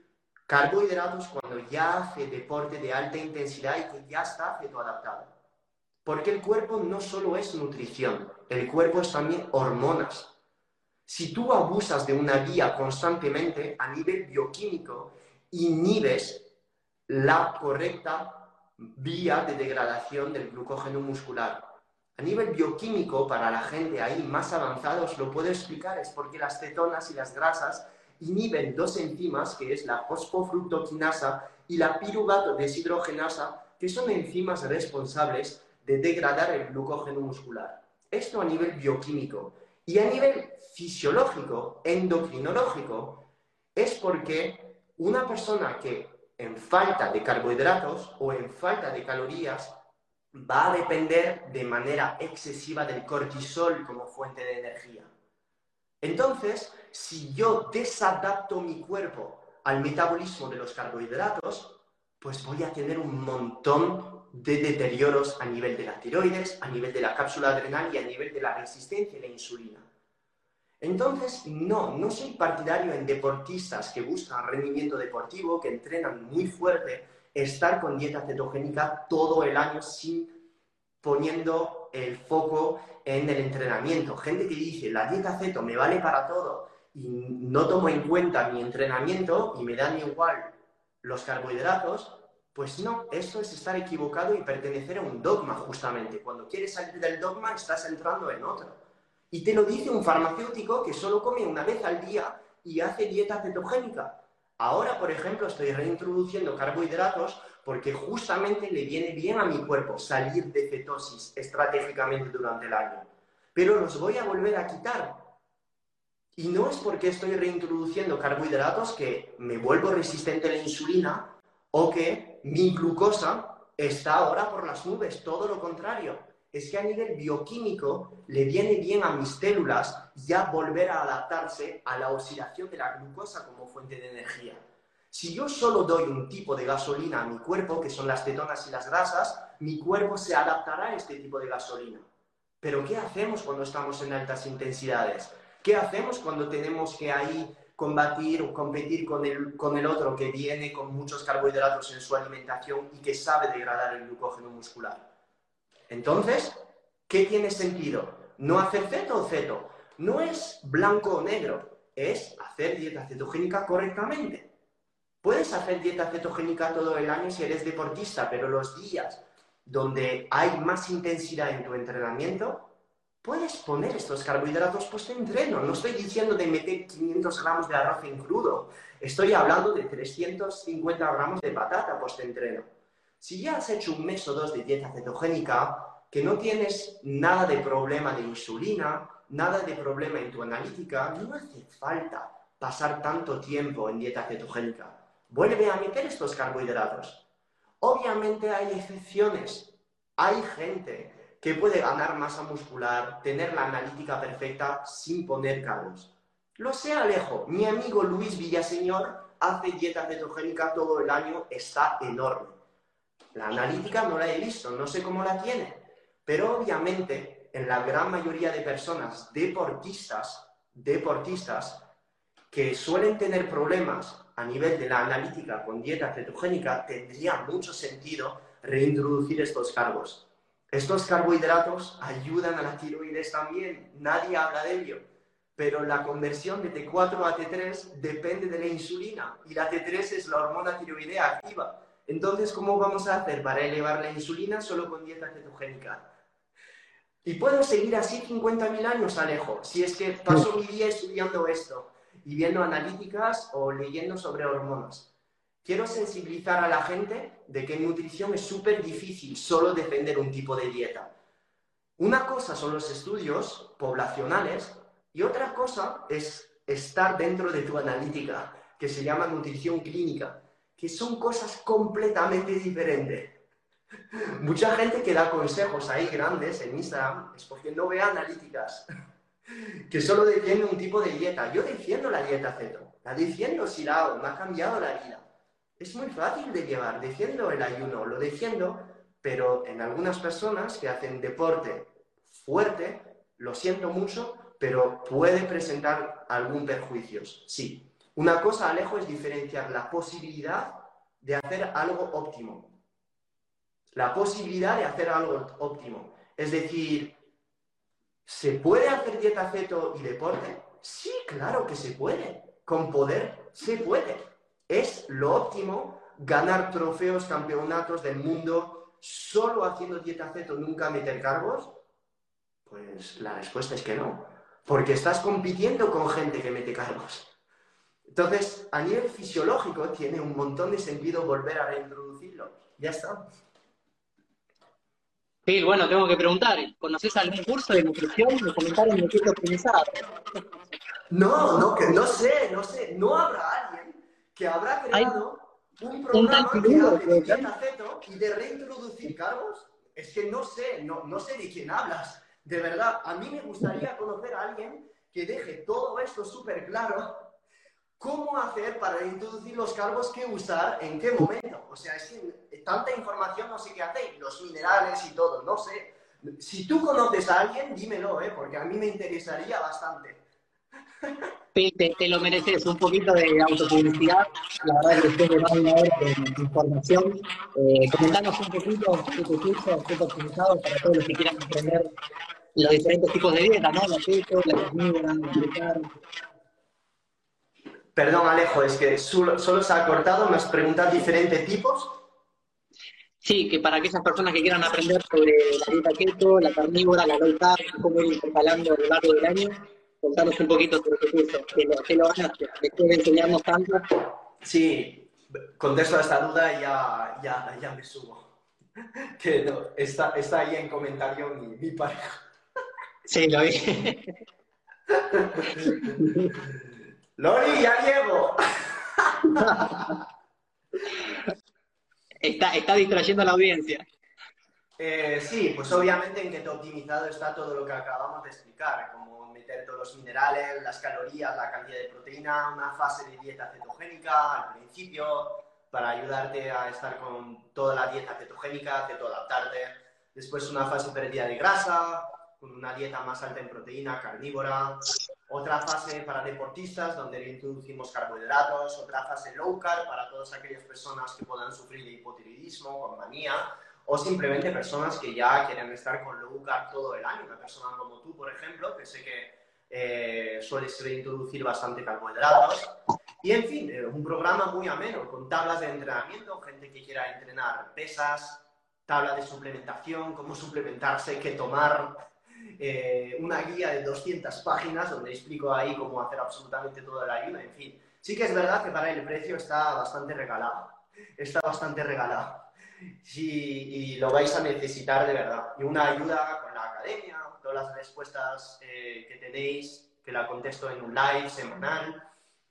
Speaker 2: carbohidratos cuando ya hace deporte de alta intensidad y que ya está adaptado. Porque el cuerpo no solo es nutrición, el cuerpo es también hormonas. Si tú abusas de una vía constantemente a nivel bioquímico, inhibes la correcta vía de degradación del glucógeno muscular. A nivel bioquímico, para la gente ahí más avanzada, os lo puedo explicar, es porque las cetonas y las grasas inhiben dos enzimas, que es la fosfofructoquinasa y la piruvato deshidrogenasa, que son enzimas responsables de degradar el glucógeno muscular. Esto a nivel bioquímico. Y a nivel fisiológico, endocrinológico, es porque una persona que en falta de carbohidratos o en falta de calorías va a depender de manera excesiva del cortisol como fuente de energía. Entonces, si yo desadapto mi cuerpo al metabolismo de los carbohidratos, pues voy a tener un montón de deterioros a nivel de la tiroides, a nivel de la cápsula adrenal y a nivel de la resistencia a la insulina. Entonces, no, no soy partidario en deportistas que buscan rendimiento deportivo, que entrenan muy fuerte, estar con dieta cetogénica todo el año sin poniendo el foco en el entrenamiento. Gente que dice, la dieta ceto me vale para todo y no tomo en cuenta mi entrenamiento y me dan igual los carbohidratos, pues no, eso es estar equivocado y pertenecer a un dogma justamente. Cuando quieres salir del dogma estás entrando en otro. Y te lo dice un farmacéutico que solo come una vez al día y hace dieta cetogénica. Ahora, por ejemplo, estoy reintroduciendo carbohidratos porque justamente le viene bien a mi cuerpo salir de cetosis estratégicamente durante el año. Pero los voy a volver a quitar. Y no es porque estoy reintroduciendo carbohidratos que me vuelvo resistente a la insulina o que mi glucosa está ahora por las nubes, todo lo contrario es que a nivel bioquímico le viene bien a mis células ya volver a adaptarse a la oxidación de la glucosa como fuente de energía. Si yo solo doy un tipo de gasolina a mi cuerpo, que son las cetonas y las grasas, mi cuerpo se adaptará a este tipo de gasolina. Pero ¿qué hacemos cuando estamos en altas intensidades? ¿Qué hacemos cuando tenemos que ahí combatir o competir con el, con el otro que viene con muchos carbohidratos en su alimentación y que sabe degradar el glucógeno muscular? Entonces, ¿qué tiene sentido? No hacer ceto o ceto. No es blanco o negro, es hacer dieta cetogénica correctamente. Puedes hacer dieta cetogénica todo el año si eres deportista, pero los días donde hay más intensidad en tu entrenamiento, puedes poner estos carbohidratos post-entreno. No estoy diciendo de meter 500 gramos de arroz en crudo, estoy hablando de 350 gramos de patata post-entreno. Si ya has hecho un mes o dos de dieta cetogénica, que no tienes nada de problema de insulina, nada de problema en tu analítica, no hace falta pasar tanto tiempo en dieta cetogénica. Vuelve a meter estos carbohidratos. Obviamente hay excepciones. Hay gente que puede ganar masa muscular, tener la analítica perfecta sin poner cargos. Lo sé, Alejo. Mi amigo Luis Villaseñor hace dieta cetogénica todo el año, está enorme. La analítica no la he visto, no sé cómo la tiene, pero obviamente en la gran mayoría de personas deportistas, deportistas que suelen tener problemas a nivel de la analítica con dieta cetogénica, tendría mucho sentido reintroducir estos cargos. Estos carbohidratos ayudan a la tiroides también, nadie habla de ello, pero la conversión de T4 a T3 depende de la insulina y la T3 es la hormona tiroidea activa. Entonces, ¿cómo vamos a hacer para elevar la insulina solo con dieta cetogénica? Y puedo seguir así 50.000 años, Alejo, si es que paso mi día estudiando esto y viendo analíticas o leyendo sobre hormonas. Quiero sensibilizar a la gente de que en nutrición es súper difícil solo defender un tipo de dieta. Una cosa son los estudios poblacionales y otra cosa es estar dentro de tu analítica, que se llama nutrición clínica que son cosas completamente diferentes. Mucha gente que da consejos ahí grandes en Instagram es porque no ve analíticas, que solo defiende un tipo de dieta. Yo defiendo la dieta ceto, la defiendo si la hago, me ha cambiado la vida. Es muy fácil de llevar, defiendo el ayuno, lo defiendo, pero en algunas personas que hacen deporte fuerte, lo siento mucho, pero puede presentar algún perjuicio, sí. Una cosa, Alejo, es diferenciar la posibilidad de hacer algo óptimo. La posibilidad de hacer algo óptimo. Es decir, ¿se puede hacer dieta ceto y deporte? Sí, claro que se puede. Con poder se puede. ¿Es lo óptimo ganar trofeos, campeonatos del mundo solo haciendo dieta ceto, nunca meter cargos? Pues la respuesta es que no. Porque estás compitiendo con gente que mete cargos. Entonces, a nivel fisiológico, tiene un montón de sentido volver a reintroducirlo. Ya está.
Speaker 3: Sí, bueno, tengo que preguntar, ¿conoces algún curso de nutrición? Me comentaron de optimizado.
Speaker 2: No, no, que no sé, no sé. No habrá alguien que habrá creado un programa de dieta ceto y de reintroducir cargos. Es que no sé, no, no sé de quién hablas. De verdad, a mí me gustaría conocer a alguien que deje todo esto súper claro cómo hacer para introducir los carbos, qué usar, en qué momento. O sea, es que tanta información no sé qué hacer, los minerales y todo, no sé. Si tú conoces a alguien, dímelo, ¿eh? porque a mí me interesaría bastante.
Speaker 3: Te, te, lo mereces, un poquito de autopublicidad. La verdad es que después de más de de información, eh, comentanos un poquito qué te curso, qué optimizado para todos los que quieran aprender los diferentes tipos de dieta, ¿no? La keto, la carnívora, la
Speaker 2: Perdón, Alejo, es que solo, se ha cortado, me has preguntado diferentes tipos.
Speaker 3: Sí, que para aquellas personas que quieran aprender sobre la dieta keto, la carnívora, la low carb, cómo ir intercalando a lo largo del año, contanos un poquito sobre tu curso, que lo, que lo ganaste, después de enseñarnos tanto.
Speaker 2: Sí, contesto a esta duda y ya, ya, ya me subo. Que no, está, está ahí en comentario mi, mi pareja.
Speaker 3: Sí, lo vi.
Speaker 2: Lori, ya llego.
Speaker 3: está, está distrayendo a la audiencia.
Speaker 2: Eh, sí, pues obviamente en Keto Optimizado está todo lo que acabamos de explicar, como meter todos los minerales, las calorías, la cantidad de proteína, una fase de dieta cetogénica al principio, para ayudarte a estar con toda la dieta cetogénica, adaptarte. Después una fase pérdida de grasa, con una dieta más alta en proteína, carnívora. Otra fase para deportistas, donde introducimos carbohidratos. Otra fase low carb para todas aquellas personas que puedan sufrir de hipotiroidismo, con manía, o simplemente personas que ya quieren estar con low carb todo el año. Una persona como tú, por ejemplo, que sé que eh, sueles introducir bastante carbohidratos. Y en fin, eh, un programa muy ameno, con tablas de entrenamiento, gente que quiera entrenar pesas, tabla de suplementación, cómo suplementarse, qué tomar, eh, una guía de 200 páginas donde explico ahí cómo hacer absolutamente toda la ayuda, en fin. Sí que es verdad que para el precio está bastante regalado, está bastante regalado. y lo vais a necesitar de verdad. Y una ayuda con la academia, todas las respuestas eh, que tenéis, que la contesto en un live semanal,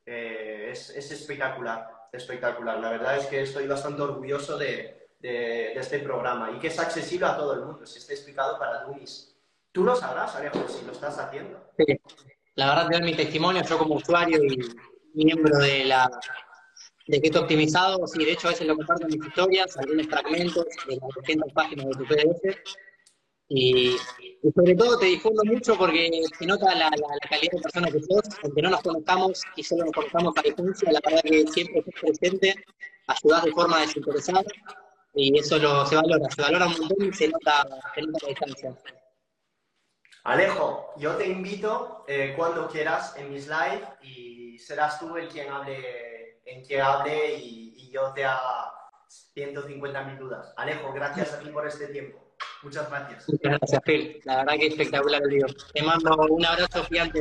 Speaker 2: eh, es, es, espectacular, espectacular. La verdad es que estoy bastante orgulloso de, de, de, este programa y que es accesible a todo el mundo, si está explicado para dummies. Tú lo sabrás, Alejo, si lo estás haciendo.
Speaker 3: Sí. La verdad, te doy mi testimonio, yo como usuario y miembro de la de Keto Optimizado, sí, de hecho a veces lo comparto en mis historias, algunos fragmentos de las 200 páginas de tu PDF, y, sobre todo te difundo mucho porque se nota la, la, calidad de persona que sos, aunque no nos conozcamos y solo nos conozcamos a distancia, la verdad que siempre estás presente, ayudás de forma desinteresada, y eso lo, se valora, se valora un montón y se nota, se nota la distancia.
Speaker 2: Alejo, yo te invito eh, cuando quieras en mis live y serás tú el quien hable, en que hable y, yo te haga 150 mil dudas. Alejo, gracias a ti por este tiempo. Muchas gracias.
Speaker 3: Muchas gracias, Phil. La verdad que espectacular el video. Te mando un abrazo gigante